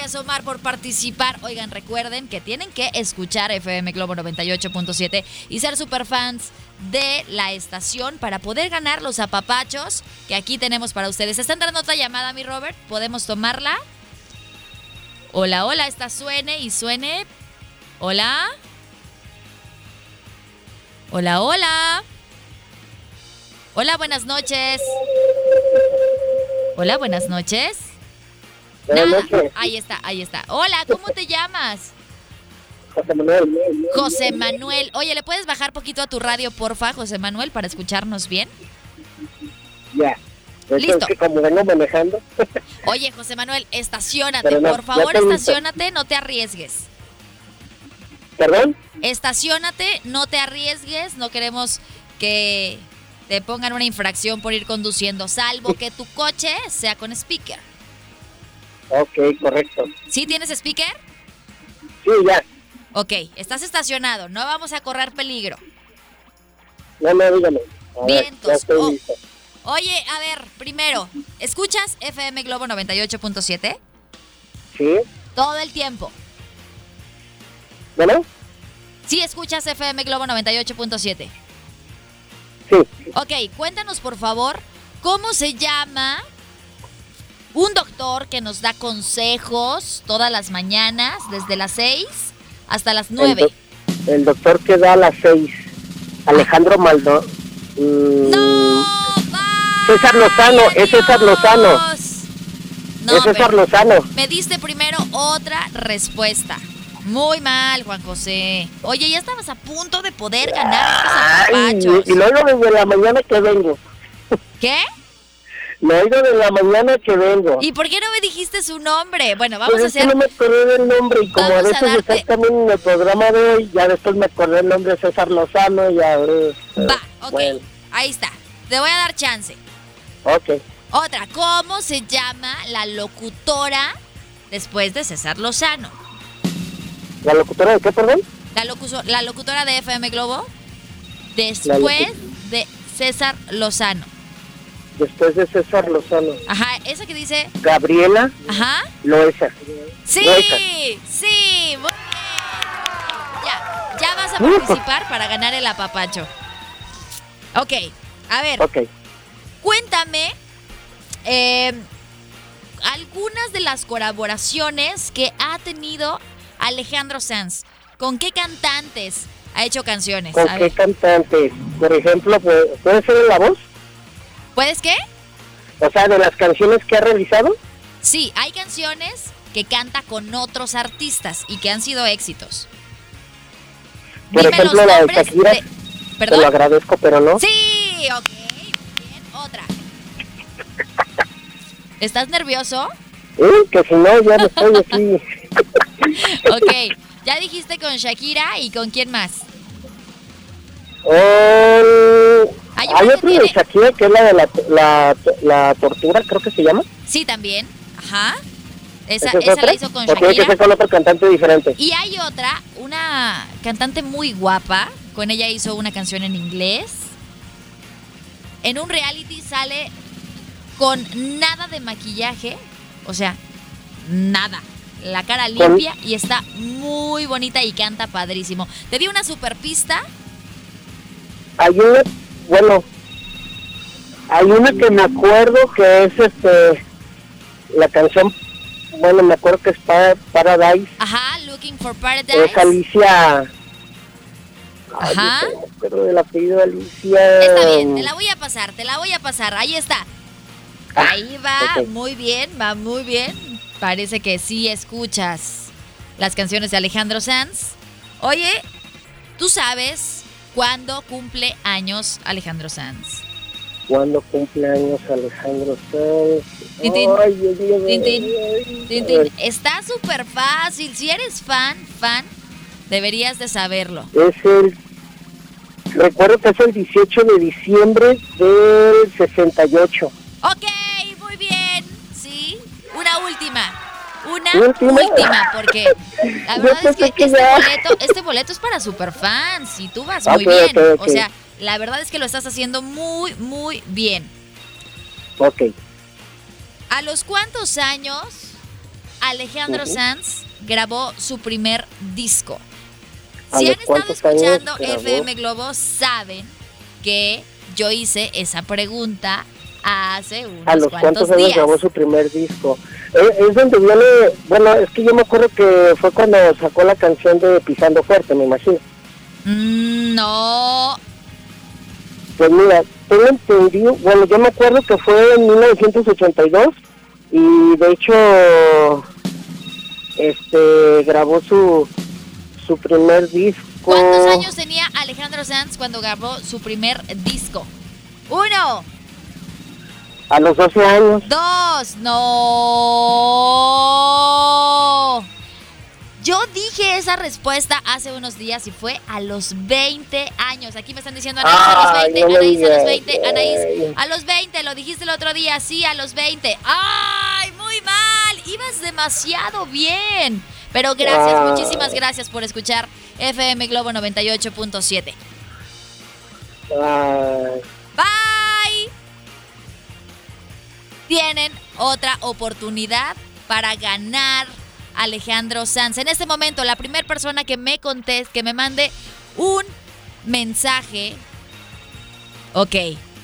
Gracias, Omar, por participar. Oigan, recuerden que tienen que escuchar FM Globo 98.7 y ser superfans de la estación para poder ganar los apapachos que aquí tenemos para ustedes. Está entrando otra llamada, mi Robert. ¿Podemos tomarla? Hola, hola, esta suene y suene. Hola. Hola, hola. Hola, buenas noches. Hola, buenas noches. Nada. noches. Ahí está, ahí está. Hola, ¿cómo te llamas? José Manuel. José Manuel. Oye, ¿le puedes bajar poquito a tu radio, porfa, José Manuel, para escucharnos bien? Ya. Listo. Es que como vengo manejando. Oye, José Manuel, estacionate, no, por favor, estacionate, no te arriesgues. ¿Perdón? Estacionate, no te arriesgues, no queremos que te pongan una infracción por ir conduciendo, salvo que tu coche sea con speaker. Ok, correcto. ¿Sí tienes speaker? Sí, ya. Ok, estás estacionado, no vamos a correr peligro. No, no, dígame. A Vientos. Oh. Oye, a ver, primero, ¿escuchas FM Globo 98.7? Sí. Todo el tiempo. ¿Bueno? Sí, escuchas FM Globo 98.7. Sí. Ok, cuéntanos por favor, ¿cómo se llama un doctor que nos da consejos todas las mañanas, desde las 6 hasta las El, 9? doc- el doctor que da a las seis. Alejandro Maldo. Mm, César Lozano, es César Lozano. No, es César Lozano. me diste primero otra respuesta. Muy mal, Juan José. Oye, ya estabas a punto de poder ganar Ay, y luego desde la mañana que vengo. ¿Qué? Me he ido de la mañana que vengo. ¿Y por qué no me dijiste su nombre? Bueno, vamos a es que hacer... no me acordé del nombre y como a Vamos a veces darte- también en el programa de hoy, ya después me acordé el nombre de César Lozano y ya... eh, Va, ok. Bueno, Ahí está. Te voy a dar chance. ok. Otra, ¿cómo se llama la locutora después de César Lozano? ¿La locutora de qué, perdón? La, locuso- la locutora de FM Globo después de César Lozano. Después de César Lozano. Ajá, esa que dice... Gabriela Ajá. Loesa. Sí, Loesa. sí. muy bien. Ya, ya vas a Uh. participar para ganar el apapacho. Ok, a ver, Ok. cuéntame eh, algunas de las colaboraciones que ha tenido Alejandro Sanz. ¿Con qué cantantes ha hecho canciones? ¿Con A qué ver, cantantes? Por ejemplo, ¿puede, puede ser en la voz? ¿Puedes qué? O sea, de las canciones que ha realizado. Sí, hay canciones que canta con otros artistas y que han sido éxitos. Por Dime ejemplo, los la de Shakira. de- Te ¿Perdón? lo agradezco, pero no. Sí, ok. Bien, otra. ¿Estás nervioso? Eh, que si no, ya me estoy aquí. Ok. Ya dijiste con Shakira y con quién más. Hay hay otro de Shakira que es la de la, la, la tortura, creo que se llama. Sí, también. Ajá. Esa, ¿Esa es esa otra? la hizo con ¿O tiene que Shakira. ser con otro cantante diferente? Y hay otra, una cantante muy guapa. Con ella hizo una canción en inglés. En un reality sale con nada de maquillaje. O sea, nada. La cara limpia y está muy bonita y canta padrísimo. Te di una super pista. Hay una, bueno, hay una que me acuerdo que es este, la canción, bueno, me acuerdo que es Pa- Paradise, Ajá, Looking for Paradise. es Alicia. Ay, Ajá. acuerdo del apellido Alicia. Está bien, te la voy a pasar, te la voy a pasar. Ahí está. Ahí va, Ah, muy bien, va muy bien. Parece que sí escuchas las canciones de Alejandro Sanz. Oye, ¿tú sabes cuándo cumple años Alejandro Sanz? ¿Cuándo cumple años Alejandro Sanz? Tin, tin. Ay, Dios mío, Tin, tin. ay, Tin, a tin. ver, Está súper fácil. Si eres fan, fan, deberías de saberlo. Es el, recuerdo que es el 18 de diciembre del 68. Ok, muy bien. Sí, una última. Una ¿Última? última, porque la verdad es que este ya. boleto, este boleto es para superfans y tú vas muy Ok, bien. O sea, la verdad es que lo estás haciendo muy, muy bien. Ok. ¿A los cuántos años Alejandro. Sanz grabó su primer disco? ¿A Si han estado escuchando? FM Globo, saben que yo hice esa pregunta hace unos a los cuantos cuantos años días. grabó su primer disco. Eh, es donde viene, bueno, es que yo me acuerdo que fue cuando sacó la canción de Pisando Fuerte, me imagino. Mm, No, Pues mira, tengo entendido, bueno, yo me acuerdo que fue en 1982 y de hecho, este, grabó su, su primer disco. ¿cuántos años tenía Alejandro Sanz cuando grabó su primer disco? Uno, A los 12 años. dos, no. Yo dije esa respuesta hace unos días y fue a los 20 años. Aquí me están diciendo Anaís a los Ay, 20, no Anaís a los digas. 20, Anaís a los 20, lo dijiste el otro día, sí, a los 20. ¡Ay, muy mal! Ibas demasiado bien. Pero gracias, Ay. muchísimas gracias por escuchar FM Globo 98.7. Ay, Tienen otra oportunidad para ganar Alejandro Sanz. En este momento, la primera persona que me conteste, que me mande un mensaje. Ok,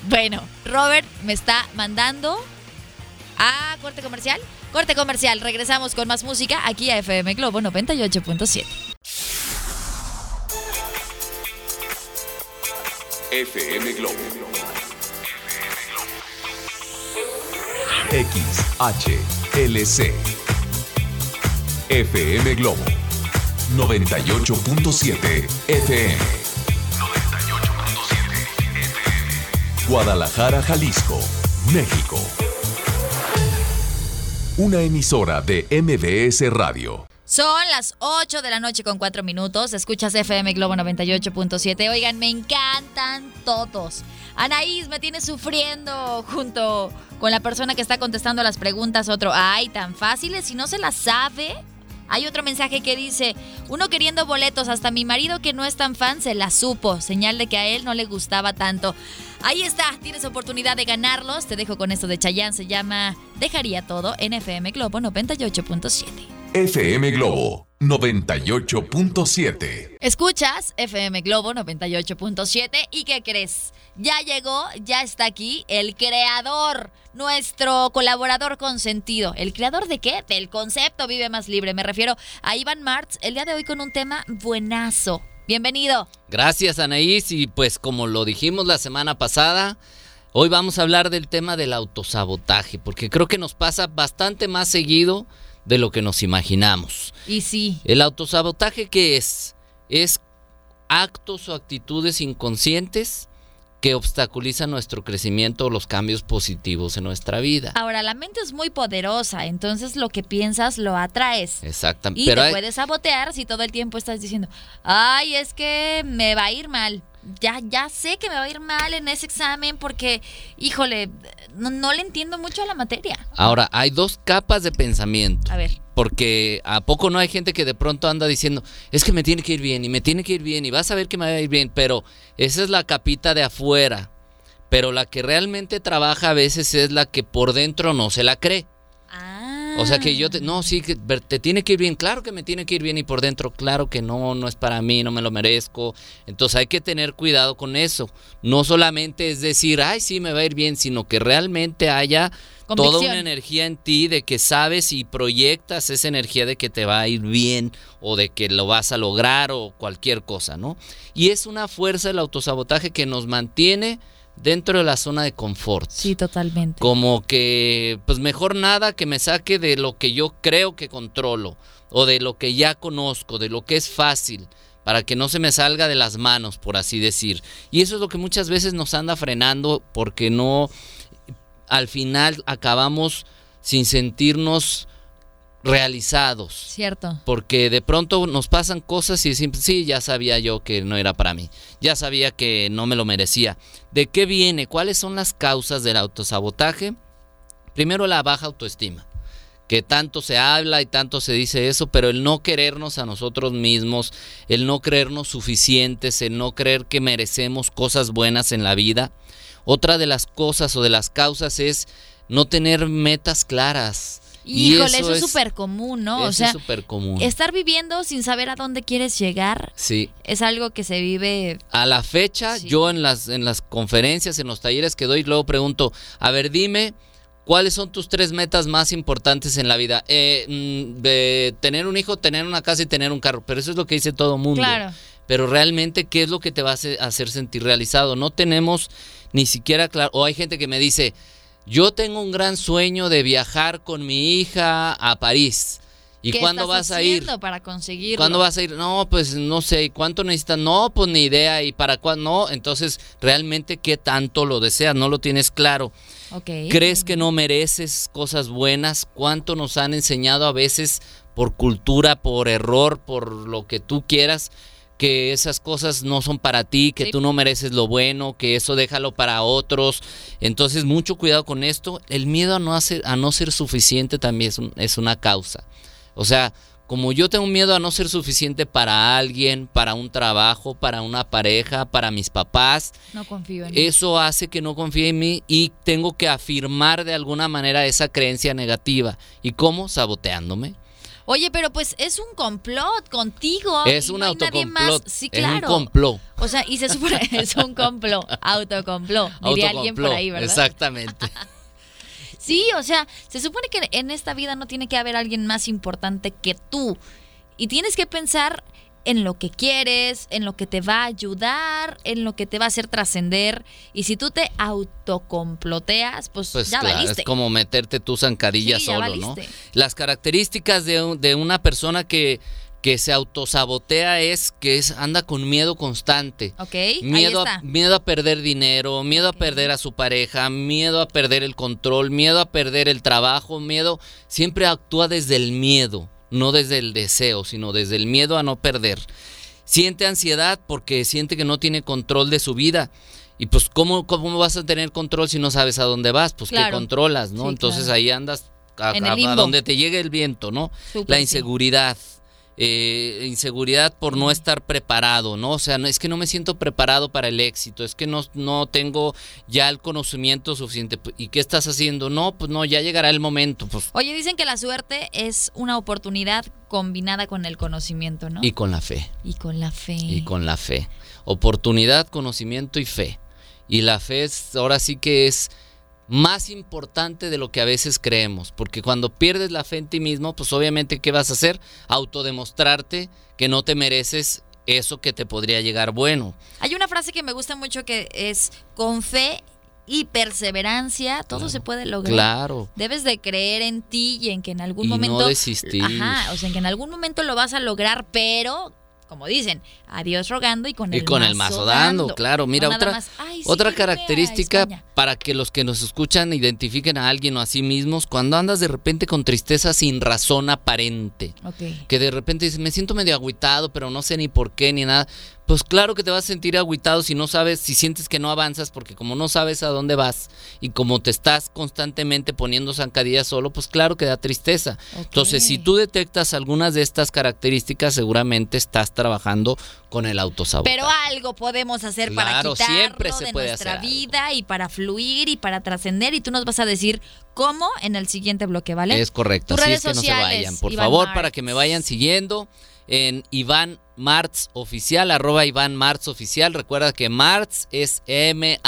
bueno, Robert me está mandando a corte comercial. Corte comercial, regresamos con más música aquí a FM Globo 98.7. FM Globo. XHLC. FM Globo. 98.7 FM. 98.7 FM. Guadalajara, Jalisco, México. una emisora de MBS Radio. Son las 8 de la noche con 4 minutos. Escuchas FM Globo 98.7. Oigan, me encantan todos. Anaís me tiene sufriendo junto con la persona que está contestando las preguntas. Otro, ay, tan fáciles. Si no se las sabe. Hay otro mensaje que dice, uno queriendo boletos, hasta mi marido que no es tan fan se la supo, señal de que a él no le gustaba tanto. Ahí está, tienes oportunidad de ganarlos. Te dejo con esto de Chayanne, se llama Dejaría todo en FM Globo 98.7. FM Globo 98.7. Escuchas FM Globo 98.7 y ¿qué crees? Ya llegó, ya está aquí el creador, nuestro colaborador consentido. ¿El creador de qué? Del concepto Vive Más Libre. Me refiero a Iván Martz, el día de hoy con un tema buenazo. Bienvenido. Gracias Anaís y pues como lo dijimos la semana pasada, hoy vamos a hablar del tema del autosabotaje, porque creo que nos pasa bastante más seguido de lo que nos imaginamos. Y sí. El autosabotaje qué es? Es actos o actitudes inconscientes que obstaculizan nuestro crecimiento o los cambios positivos en nuestra vida. Ahora, la mente es muy poderosa, entonces lo que piensas lo atraes. Exactamente. Y Pero te hay- puedes sabotear si todo el tiempo estás diciendo, ay, es que me va a ir mal. Ya, ya sé que me va a ir mal en ese examen porque, híjole, no, no le entiendo mucho a la materia. Ahora, hay dos capas de pensamiento. A ver. Porque a poco no hay gente que de pronto anda diciendo, es que me tiene que ir bien y me tiene que ir bien y vas a ver que me va a ir bien, pero esa es la capita de afuera. Pero la que realmente trabaja a veces es la que por dentro no se la cree. O sea que yo te, no, sí, que te tiene que ir bien, claro que me tiene que ir bien y por dentro, claro que no, no es para mí, no me lo merezco. Entonces hay que tener cuidado con eso. No solamente es decir, ay, sí, me va a ir bien, sino que realmente haya toda una energía en ti de que sabes y proyectas esa energía de que te va a ir bien o de que lo vas a lograr o cualquier cosa, ¿no? Y es una fuerza el autosabotaje que nos mantiene dentro de la zona de confort. Sí, totalmente. Como que, pues mejor nada que me saque de lo que yo creo que controlo, o de lo que ya conozco, de lo que es fácil, para que no se me salga de las manos, por así decir. Y eso es lo que muchas veces nos anda frenando porque no, al final acabamos sin sentirnos realizados. Cierto. Porque de pronto nos pasan cosas y decimos, sí, ya sabía yo que no era para mí, ya sabía que no me lo merecía. ¿De qué viene? ¿Cuáles son las causas del autosabotaje? Primero la baja autoestima, que tanto se habla y tanto se dice eso, pero el no querernos a nosotros mismos, el no creernos suficientes, el no creer que merecemos cosas buenas en la vida. Otra de las cosas o de las causas es no tener metas claras. Híjole, eso es súper común, ¿no? o eso sea, es súper común. estar viviendo sin saber a dónde quieres llegar Sí. es algo que se vive A la fecha, yo en las, en las conferencias, en los talleres que doy, luego pregunto, a ver, dime, ¿cuáles son tus tres metas más importantes en la vida? Eh, mm, de tener un hijo, tener una casa y tener un carro. Pero eso es lo que dice todo mundo. Claro. Pero realmente, ¿qué es lo que te va a hacer sentir realizado? No tenemos ni siquiera claro. O hay gente que me dice, yo tengo un gran sueño de viajar con mi hija a París. ¿Y ¿Qué cuándo estás vas a ir? para conseguirlo? ¿Cuándo vas a ir? No, pues no sé. ¿Y cuánto necesitas? No, pues ni idea. ¿Y para cuándo? No. Entonces, realmente, ¿qué tanto lo deseas? No lo tienes claro. ¿Crees que no mereces cosas buenas? ¿Cuánto nos han enseñado a veces por cultura, por error, por lo que tú quieras? Que esas cosas no son para ti, que Sí. tú no mereces lo bueno, que eso déjalo para otros. Entonces, mucho cuidado con esto. El miedo a no, hacer, a no ser suficiente también es, un- es una causa. O sea, como yo tengo miedo a no ser suficiente para alguien, para un trabajo, para una pareja, para mis papás, No confío en mí. eso hace que no confíe en mí y tengo que afirmar de alguna manera esa creencia negativa. ¿Y cómo? Saboteándome. Oye, pero pues es un complot contigo. es un no autocomplot. Sí, Es un claro. complot. O sea, y se supone es un complot, autocomplot, diría alguien por ahí, ¿verdad? Exactamente. Sí, o sea, se supone que en esta vida no tiene que haber alguien más importante que tú. Y tienes que pensar en lo que quieres, en lo que te va a ayudar, en lo que te va a hacer trascender. Y si tú te autocomploteas, pues, Pues ya claro, valiste. es como meterte tu zancadilla Sí, solo, ¿no? Las características de, de una persona que, que se autosabotea es que es anda con miedo constante. A, miedo a perder dinero, miedo a perder a su pareja, miedo a perder el control, miedo a perder el trabajo, miedo. Siempre actúa desde el miedo, no desde el deseo, sino desde el miedo a no perder. Siente ansiedad porque siente que no tiene control de su vida. Y pues, ¿cómo, cómo vas a tener control si no sabes a dónde vas? Pues que Claro. controlas, ¿no? Sí, Entonces claro. ahí andas a, donde te llegue el viento, ¿no? La sí. Inseguridad. eh, inseguridad por no estar preparado, ¿no? O sea, no, es que no me siento preparado para el éxito, es que no, no tengo ya el conocimiento suficiente. ¿Y qué estás haciendo? No, pues no, ya llegará el momento. Pues, Oye, dicen que la suerte es una oportunidad combinada con el conocimiento, ¿no? Y con la fe. Y con la fe. Y con la fe. Oportunidad, conocimiento y fe. Y la fe es, ahora sí que es más importante de lo que a veces creemos, porque cuando pierdes la fe en ti mismo, pues obviamente ¿qué vas a hacer? Autodemostrarte que no te mereces eso que te podría llegar bueno. Hay una frase que me gusta mucho que es con fe y perseverancia todo se puede lograr. Claro. Debes de creer en ti y en que en algún Y no momento desistir. Ajá, o sea, en que en algún momento lo vas a lograr, pero como dicen, a Dios rogando y con Y el con mazo el mazo dando, claro. Mira, No otra, más, "Ay, sí, otra característica España". para que los que nos escuchan identifiquen a alguien o a sí mismos, cuando andas de repente con tristeza sin razón aparente. Ok. que de repente dices, me siento medio agüitado, pero no sé ni por qué ni nada. Pues claro que te vas a sentir agüitado si no sabes, si sientes que no avanzas, porque como no sabes a dónde vas y como te estás constantemente poniendo zancadillas solo, pues claro que da tristeza. Entonces, si tú detectas algunas de estas características, seguramente estás trabajando con el autosabotaje. Pero algo podemos hacer Claro, para quitarlo siempre se de puede nuestra hacer algo. vida y para fluir y para trascender y tú nos vas a decir cómo en el siguiente bloque, ¿vale? Es correcto, Tus así redes es que no se sociales, vayan. Por Iván favor, Martz. para que me vayan siguiendo en Iván Martz Oficial, arroba Iván Martz Oficial. Recuerda que Martz es M-A-R-T-Z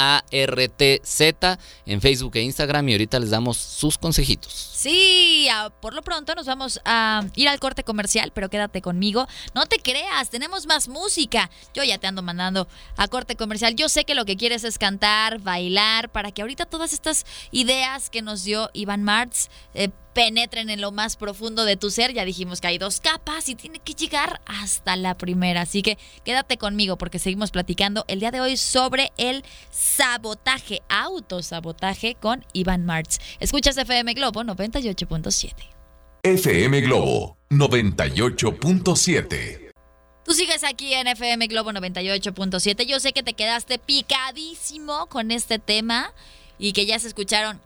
en Facebook e Instagram y ahorita les damos sus consejitos. Sí, por lo pronto nos vamos a ir al corte comercial, pero quédate conmigo. No te creas, tenemos más música. Yo ya te ando mandando a corte comercial. Yo sé que lo que quieres es cantar, bailar, para que ahorita todas estas ideas que nos dio Iván Martz eh, penetren en lo más profundo de tu ser. Ya dijimos que hay dos capas y tiene que llegar hasta la primera. Así que quédate conmigo porque seguimos platicando el día de hoy sobre el sabotaje, autosabotaje con Iván Martz. Escuchas FM Globo 98.7. FM Globo 98.7. Tú sigues aquí en FM Globo 98.7. Yo sé que te quedaste picadísimo con este tema y que ya se escucharon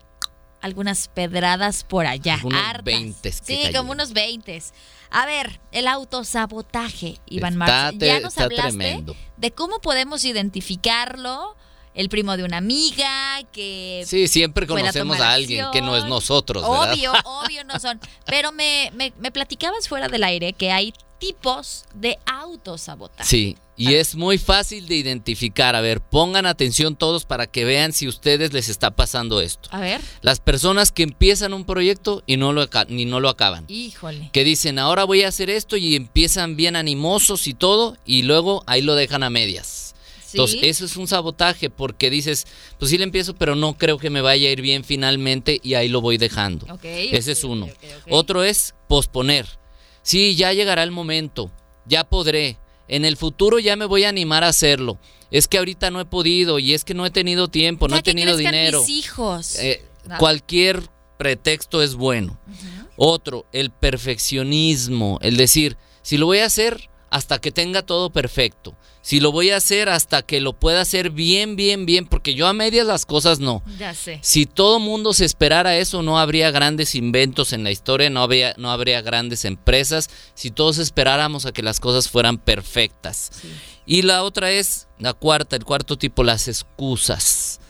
algunas pedradas por allá. Algunos hartas. veintes que Sí, cayeron. como unos 20. A ver, el autosabotaje, Iván Martz. Ya nos hablaste tremendo. de cómo podemos identificarlo. El primo de una amiga que Sí, siempre conocemos a alguien que no es nosotros, ¿verdad? Obvio, obvio no son. Pero me, me, me platicabas fuera del aire que hay tipos de autosabotaje. Sí, y es muy fácil de identificar. A ver, pongan atención todos para que vean si a ustedes les está pasando esto. A ver. Las personas que empiezan un proyecto y no lo, ni no lo acaban. Híjole. Que dicen, ahora voy a hacer esto y empiezan bien animosos y todo y luego ahí lo dejan a medias. Sí. Entonces, eso es un sabotaje porque dices, pues sí le empiezo, pero no creo que me vaya a ir bien finalmente y ahí lo voy dejando. Ok, Ese es uno. Otro es posponer. Sí, ya llegará el momento, ya podré. En el futuro ya me voy a animar a hacerlo. Es que ahorita no he podido y es que no he tenido tiempo, no he tenido dinero. mis hijos. Eh. Cualquier pretexto es bueno. Otro, el perfeccionismo, el decir, si lo voy a hacer hasta que tenga todo perfecto, si lo voy a hacer hasta que lo pueda hacer bien, bien, bien, porque yo a medias las cosas no. Ya sé. Si todo mundo se esperara eso, no habría grandes inventos en la historia, no habría, no habría grandes empresas, si todos esperáramos a que las cosas fueran perfectas. Y la otra es, la cuarta, el cuarto tipo, las excusas.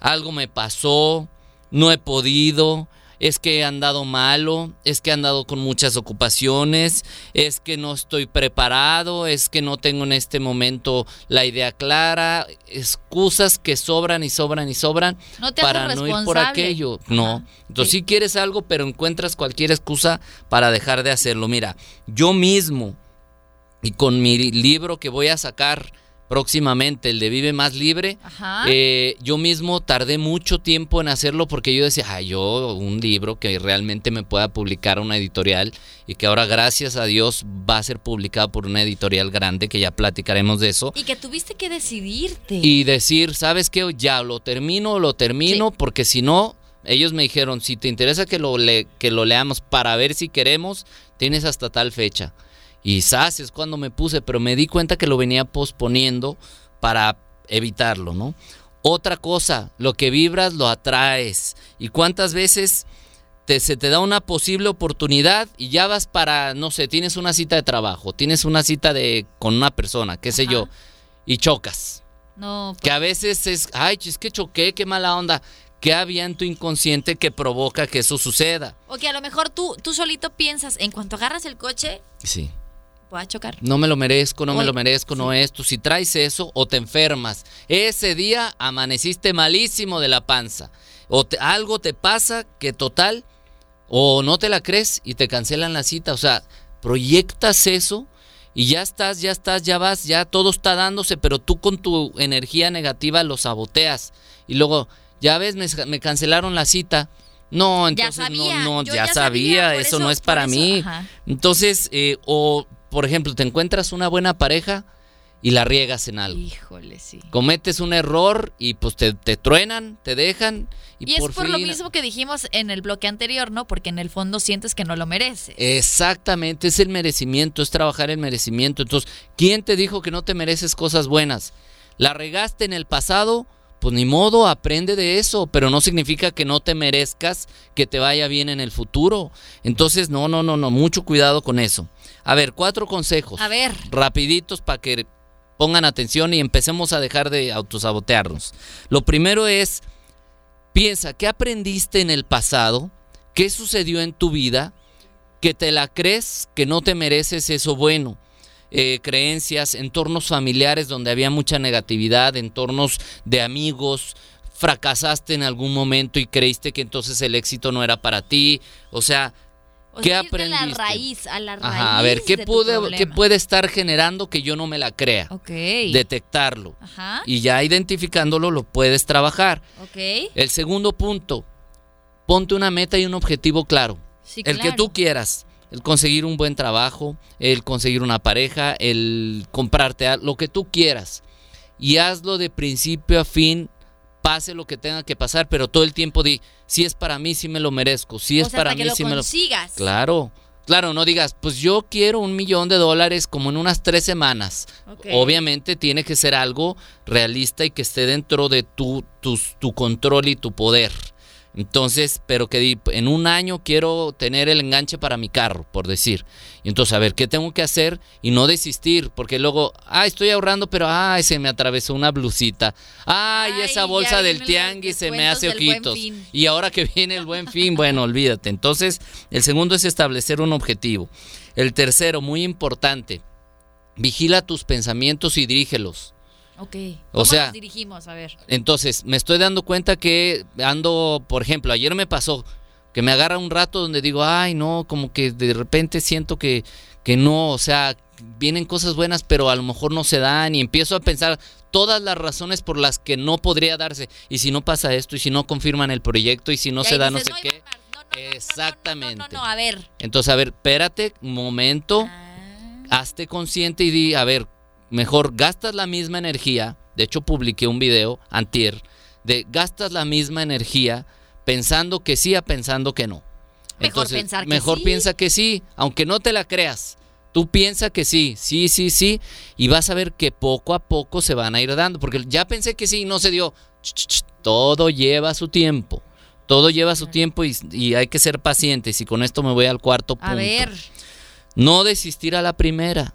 Algo me pasó, no he podido, es que he andado malo, es que he andado con muchas ocupaciones, es que no estoy preparado, es que no tengo en este momento la idea clara, excusas que sobran y sobran y sobran No te para no ir por aquello. No, entonces si quieres algo, pero encuentras cualquier excusa para dejar de hacerlo. Mira, yo mismo y con mi libro que voy a sacar próximamente, el de Vive Más Libre. Ajá. Eh, yo mismo tardé mucho tiempo en hacerlo porque yo decía, yo un libro que realmente me pueda publicar una editorial y que ahora gracias a Dios va a ser publicado por una editorial grande, que ya platicaremos de eso. Y que tuviste que decidirte. Y decir, ¿sabes qué? Ya lo termino lo termino porque si no, ellos me dijeron, si te interesa que lo, le que lo leamos para ver si queremos, tienes hasta tal fecha. Y quizás es cuando me puse, pero me di cuenta que lo venía posponiendo para evitarlo, ¿no? Otra cosa, lo que vibras lo atraes. ¿Y cuántas veces te, se te da una posible oportunidad y ya vas para, no sé, tienes una cita de trabajo, tienes una cita de con una persona, qué sé yo, y chocas? No, pues, Que a veces es, ay, es que choqué, qué mala onda. ¿Qué había en tu inconsciente que provoca que eso suceda? o que a lo mejor tú, tú solito piensas, en cuanto agarras el coche, Sí. Voy a chocar. No me lo merezco, no me lo merezco, no esto. Si traes eso o te enfermas, ese día amaneciste malísimo de la panza. O te- algo te pasa que total, o no te la crees y te cancelan la cita. O sea, proyectas eso y ya estás, ya estás, ya vas, ya todo está dándose, pero tú con tu energía negativa lo saboteas. Y luego, ya ves, me, me cancelaron la cita. No, Ya entonces sabía, no, no, ya, ya sabía, eso, eso- no es para mí. ajá. Entonces, eh, o por ejemplo, te encuentras una buena pareja y la riegas en algo. Híjole, sí. Cometes un error y pues te, te truenan, te dejan y, Y, por es por lo mismo que dijimos en el bloque anterior, ¿no? Porque en el fondo sientes que no lo mereces. Exactamente, es el merecimiento, es trabajar el merecimiento. Entonces, ¿quién te dijo que no te mereces cosas buenas? La regaste en el pasado, pues ni modo, aprende de eso, pero no significa que no te merezcas que te vaya bien en el futuro. Entonces, no, no, no, no, mucho cuidado con eso. A ver, cuatro consejos. A ver. Rapiditos para que pongan atención y empecemos a dejar de autosabotearnos. Lo primero es, piensa, ¿qué aprendiste en el pasado? ¿Qué sucedió en tu vida? Que te la crees que no te mereces eso bueno. Eh, creencias, entornos familiares donde había mucha negatividad, entornos de amigos, fracasaste en algún momento y creíste que entonces el éxito no era para ti. O sea, O ¿qué aprendiste? a la raíz, a la raíz. Ajá, a ver, ¿qué? ¿qué puede estar generando que yo no me la crea? Ok. Detectarlo. Ajá. Y ya identificándolo lo puedes trabajar. Ok. El segundo punto, ponte una meta y un objetivo claro. Sí, el que tú quieras. El conseguir un buen trabajo, el conseguir una pareja, el comprarte lo que tú quieras. Y hazlo de principio a fin, pase lo que tenga que pasar, pero todo el tiempo di, si es para mí, si me lo merezco, si es sea, para hasta mí, lo si me lo... consigas. Claro, claro, no digas, pues yo quiero un millón de dólares como en unas tres semanas. Obviamente tiene que ser algo realista y que esté dentro de tu, tus- tu control y tu poder. Entonces, pero que en un año quiero tener el enganche para mi carro, por decir. Y entonces, a ver, ¿qué tengo que hacer? Y no desistir, porque luego, ah, estoy ahorrando, pero, ay, se me atravesó una blusita. Ay, esa Ay, bolsa ya del tianguis se me hace ojitos. Y ahora que viene el buen fin, bueno, olvídate. Entonces, el segundo es establecer un objetivo. El tercero, muy importante, vigila tus pensamientos y dirígelos. Ok. O ¿Cómo sea- nos dirigimos? A ver. Entonces, me estoy dando cuenta que ando, por ejemplo, ayer me pasó que me agarra un rato donde digo, ay, no, como que de repente siento que, que no, o sea, vienen cosas buenas, pero a lo mejor no se dan y empiezo a pensar todas las razones por las que no podría darse. Y si no pasa esto, y si no confirman el proyecto, y si no Y se da no sé qué. Exactamente. No, no, a ver. Entonces, a ver, espérate, un momento, hazte consciente y di, a ver, mejor gastas la misma energía. De hecho, publiqué un video antier de gastas la misma energía pensando que sí a pensando que no. Mejor pensar que mejor sí. piensa que sí, aunque no te la creas. Tú piensa que sí, sí, sí, sí, y vas a ver que poco a poco se van a ir dando, porque ya pensé que sí y no se dio. Todo lleva su tiempo, todo lleva su tiempo y, y hay que ser pacientes. Y con esto me voy al cuarto punto. A ver. No desistir a la primera,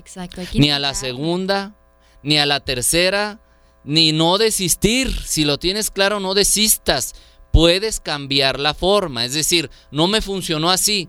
Exacto. hay que ni a la segunda, ni a la tercera, ni no desistir. Si lo tienes claro, no desistas. Puedes cambiar la forma. Es decir, no me funcionó así.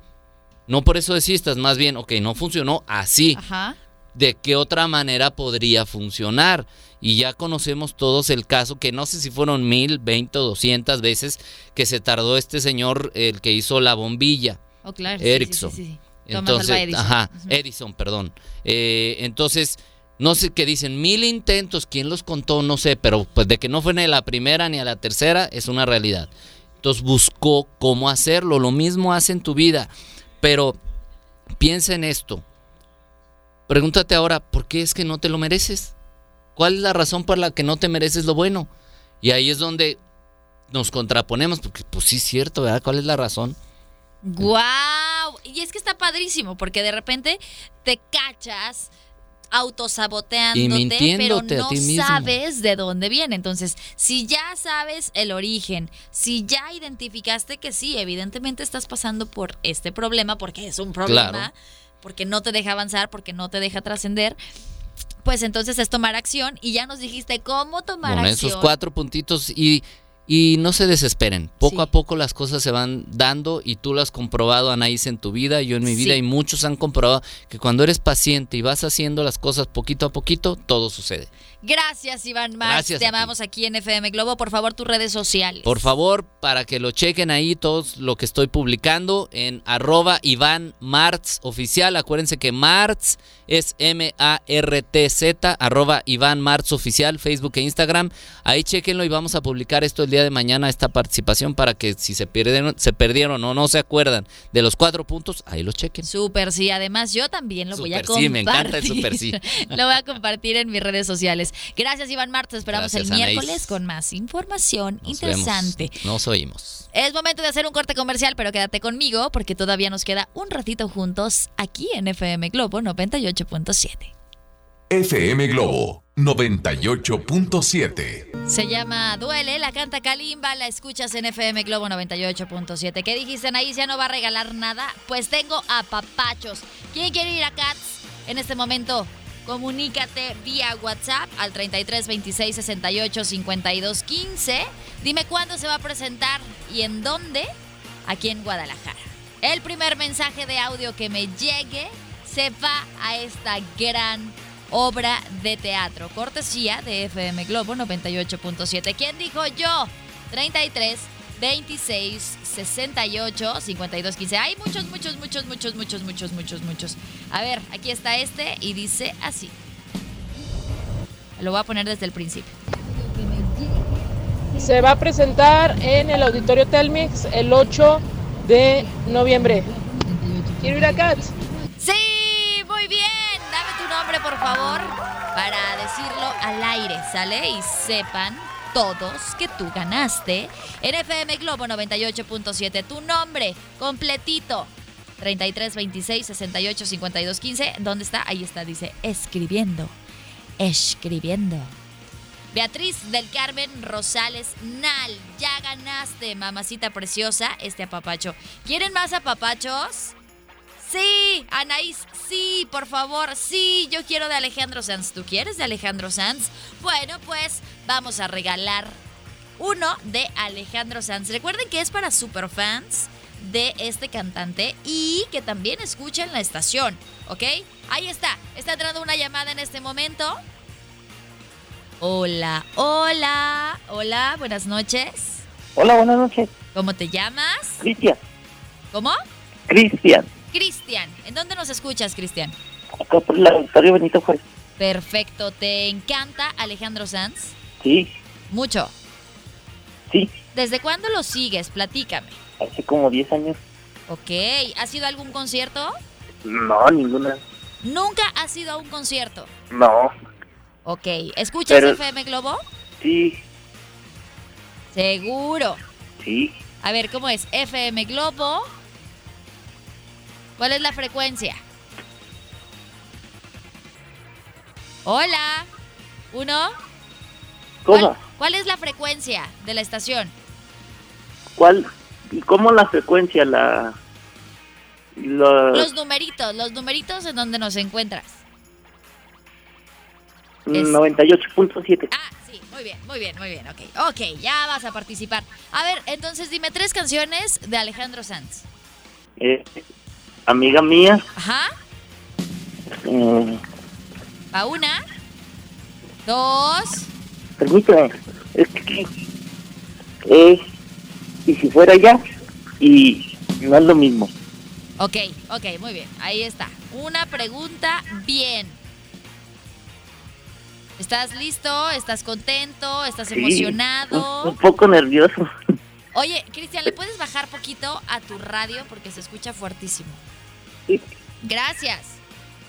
No por eso desistas, más bien, ok, no funcionó así. Ajá. ¿De qué otra manera podría funcionar? Y ya conocemos todos el caso, que no sé si fueron mil, veinte o doscientas veces que se tardó este señor, el que hizo la bombilla. Oh, claro. Erickson. sí, sí, sí. Entonces, Edison. ajá. Edison, perdón. Eh, entonces, No sé qué dicen, mil intentos, ¿quién los contó? No sé, pero pues de que no fue ni a la primera ni a la tercera es una realidad. Entonces buscó cómo hacerlo, lo mismo hace en tu vida, pero piensa en esto. Pregúntate ahora, ¿por qué es que no te lo mereces? ¿Cuál es la razón por la que no te mereces lo bueno? Y ahí es donde nos contraponemos, porque pues sí es cierto, ¿verdad? ¿Cuál es la razón? ¡Guau! Y es que está padrísimo, porque de repente te cachas autosaboteándote, pero no sabes de dónde viene. Entonces, si ya sabes el origen, si ya identificaste que sí, evidentemente estás pasando por este problema, porque es un problema, porque no te deja avanzar, porque no te deja trascender, pues entonces es tomar acción y ya nos dijiste cómo tomar Con acción. esos cuatro puntitos y, y no se desesperen. Poco a poco las cosas se van dando y tú lo has comprobado, Anaís, en tu vida, yo en mi vida y muchos han comprobado que cuando eres paciente y vas haciendo las cosas poquito a poquito, todo sucede. Gracias, Iván. Gracias Te ti. amamos aquí en FM Globo. Por favor, tus redes sociales. Por favor, para que lo chequen ahí todos lo que estoy publicando en arroba Iván Martz oficial. Acuérdense que Martz es M-A-R-T-Z, arroba Iván Martz oficial, Facebook e Instagram. Ahí chequenlo y vamos a publicar esto el día de mañana, esta participación, para que si se perdieron, se perdieron o no se acuerdan de los cuatro puntos, ahí lo chequen. Súper sí, además yo también lo voy a compartir. sí, me encanta el súper sí. lo voy a compartir en mis redes sociales. Gracias, Iván Marx. Te esperamos Gracias, el Anaís. miércoles con más información Nos interesante. vemos. Nos oímos. Es momento de hacer un corte comercial, pero quédate conmigo porque todavía nos queda un ratito juntos aquí en FM Globo 98.7. FM Globo 98.7. Se llama Duele, la canta Kalimba, la escuchas en FM Globo 98.7. ¿Qué dijiste, Anaís? ¿Ya no va a regalar nada? Pues tengo a papachos. ¿Quién quiere ir a Cats en este momento? Comunícate vía WhatsApp al 33 26 68 52 15. Dime cuándo se va a presentar y en dónde, aquí en Guadalajara. El primer mensaje de audio que me llegue se va a esta gran obra de teatro. Cortesía de FM Globo 98.7. ¿Quién dijo yo? 33 26 68 52 15. Hay muchos, muchos, muchos, muchos, muchos, muchos, muchos, muchos. A ver, aquí está este y dice así. Lo voy a poner desde el principio. Se va a presentar en el Auditorio Telmex el 8 de noviembre. Quiero ir a Cats. Sí, muy bien. Dame tu nombre, por favor, para decirlo al aire, ¿sale? Y sepan todos que tú ganaste en FM Globo 98.7. Tu nombre completito. 33 26 68 52 15. ¿Dónde está? Ahí está, dice escribiendo. Escribiendo. Beatriz del Carmen Rosales Nal, ya ganaste, mamacita preciosa, este apapacho. ¿Quieren más apapachos? Sí, Anaís, sí, por favor, sí, yo quiero de Alejandro Sanz. ¿Tú quieres de Alejandro Sanz? Bueno, pues vamos a regalar uno de Alejandro Sanz. Recuerden que es para superfans de este cantante y que también escuchan la estación, ¿ok? Ahí está, está entrando una llamada en este momento. Hola, hola, hola, buenas noches. Hola, buenas noches. ¿Cómo te llamas? Cristian. ¿Cómo? Cristian. Cristian. ¿En dónde nos escuchas, Cristian? Acá por la Auditorio Benito Juárez. Perfecto. ¿Te encanta Alejandro Sanz? Sí, Mucho. sí. ¿Desde cuándo lo sigues? Platícame. Hace como 10 años. Ok. ¿Has ido a algún concierto? No, ninguna. Nunca has ido a un concierto. No. Ok. ¿Escuchas Pero- FM Globo? Sí, Seguro. sí. A ver, ¿cómo es? FM Globo. ¿Cuál es la frecuencia? Hola. ¿Uno? ¿Cómo? ¿Cuál, cuál es la frecuencia de la estación? ¿Cuál? ¿Y cómo la frecuencia? La. la Los numeritos, los numeritos en donde nos encuentras. 98.7. Ah, sí, muy bien, muy bien, muy bien, ok. Ok, ya vas a participar. A ver, entonces dime tres canciones de Alejandro Sanz. Eh, amiga mía. Ajá, eh, va una, dos, permíteme. Es que. Eh, y si fuera ya. Y no es lo mismo. ok, ok, muy bien, ahí está. Una pregunta bien. ¿Estás listo? ¿Estás contento? ¿Estás Sí, emocionado? Un, un poco nervioso. Oye, Cristian, ¿le puedes bajar poquito a tu radio porque se escucha fuertísimo? Gracias.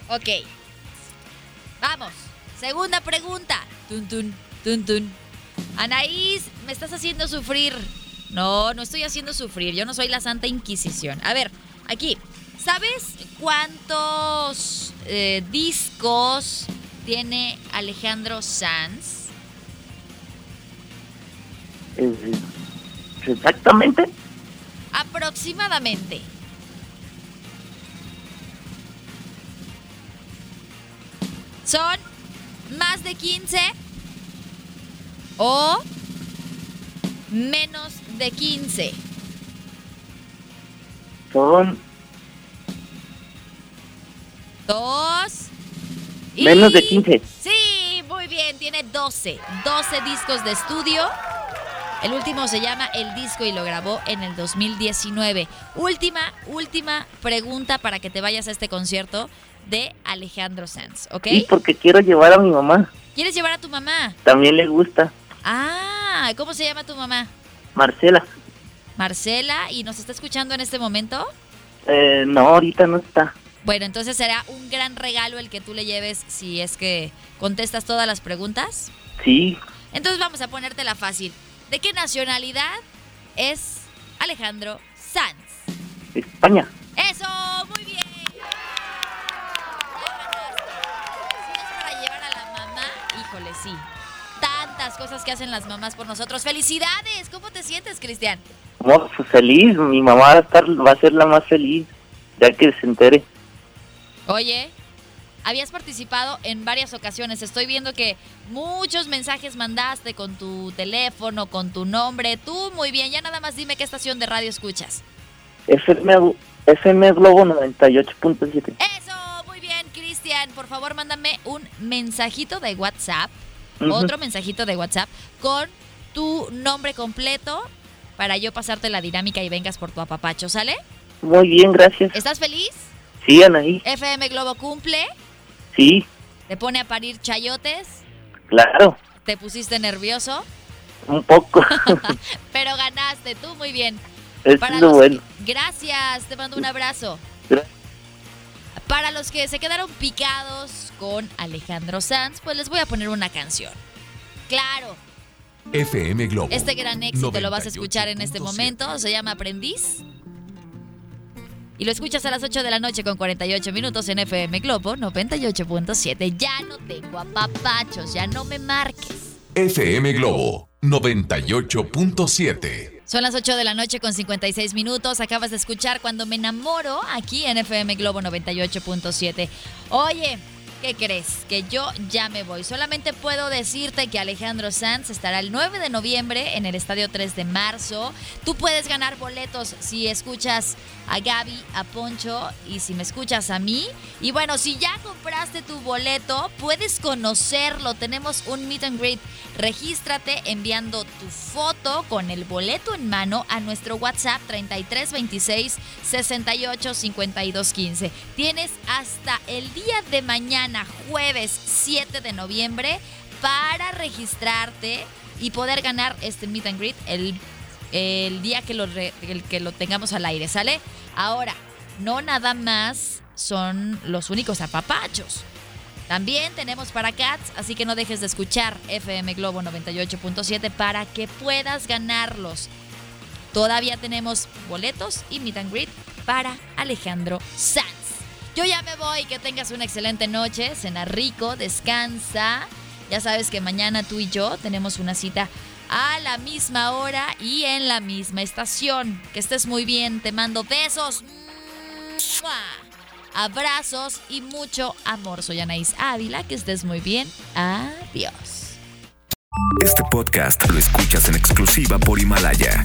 Ok. Vamos. Segunda pregunta. Tun, tun, tun, tun. Anaís, me estás haciendo sufrir. No, no estoy haciendo sufrir. Yo no soy la Santa Inquisición. A ver, aquí. ¿Sabes cuántos eh, discos tiene Alejandro Sanz? Eh, Exactamente. Aproximadamente. ¿Son más de 15 o menos de 15? Son Dos. y- menos de 15. Sí, muy bien, tiene 12. 12 discos de estudio. El último se llama El Disco y lo grabó en el 2019. Última, última pregunta para que te vayas a este concierto de Alejandro Sanz, ¿ok? Sí, porque quiero llevar a mi mamá. ¿Quieres llevar a tu mamá? También le gusta. Ah, ¿cómo se llama tu mamá? Marcela. Marcela, ¿y nos está escuchando en este momento? Eh, no, ahorita no está. Bueno, entonces será un gran regalo el que tú le lleves si es que contestas todas las preguntas. Sí, Entonces vamos a ponértela fácil. ¿De qué nacionalidad es Alejandro Sanz? España. ¡Eso! ¡Muy bien! Ya ganaste. Si es para llevar a la mamá, híjole, sí. Tantas cosas que hacen las mamás por nosotros. ¡Felicidades! ¿Cómo te sientes, Cristian? No, pues feliz. Mi mamá va a, estar, va a ser la más feliz, ya que se entere. Oye, habías participado en varias ocasiones. Estoy viendo que muchos mensajes mandaste con tu teléfono, con tu nombre. Tú, muy bien. Ya nada más dime qué estación de radio escuchas. FM, FM Globo 98.7. Eso, muy bien, Cristian. Por favor, mándame un mensajito de WhatsApp. Otro mensajito de WhatsApp con tu nombre completo para yo pasarte la dinámica y vengas por tu apapacho, ¿sale? Muy bien, gracias. ¿Estás feliz? Sí, Anaí. FM Globo cumple. Sí, Te pone a parir chayotes. claro. Te pusiste nervioso. Un poco. Pero ganaste, tú muy bien. Eso Para es lo los bueno. gracias, te mando un abrazo. Gra- Para los que se quedaron picados con Alejandro Sanz, pues les voy a poner una canción. Claro, FM Globo. este gran éxito lo vas a escuchar en este momento, se llama Aprendiz. Y lo escuchas a las 8 de la noche con 48 minutos en FM Globo 98.7. Ya no tengo apapachos, ya no me marques. FM Globo 98.7. Son las 8 de la noche con 56 minutos. Acabas de escuchar Cuando me enamoro aquí en FM Globo 98.7. Oye, ¿qué crees? Que yo ya me voy. Solamente puedo decirte que Alejandro Sanz estará el 9 de noviembre en el Estadio 3 de marzo. Tú puedes ganar boletos si escuchas a Gaby, a Poncho y si me escuchas a mí. Y bueno, si ya compraste tu boleto, puedes conocerlo. Tenemos un meet and greet. Regístrate enviando tu foto con el boleto en mano a nuestro WhatsApp 3326 68 52 15. Tienes hasta el día de mañana, jueves 7 de noviembre, para registrarte y poder ganar este meet and greet el, el día que lo, el que lo tengamos al aire, ¿sale? Ahora, no nada más son los únicos apapachos. También tenemos para Cats, así que no dejes de escuchar FM Globo 98.7 para que puedas ganarlos. Todavía tenemos boletos y meet and greet para Alejandro Sanz. Yo ya me voy, que tengas una excelente noche, cena rico, descansa. Ya sabes que mañana tú y yo tenemos una cita a la misma hora y en la misma estación. Que estés muy bien, te mando besos. Abrazos y mucho amor. Soy Anaís Ávila, que estés muy bien. Adiós. Este podcast lo escuchas en exclusiva por Himalaya.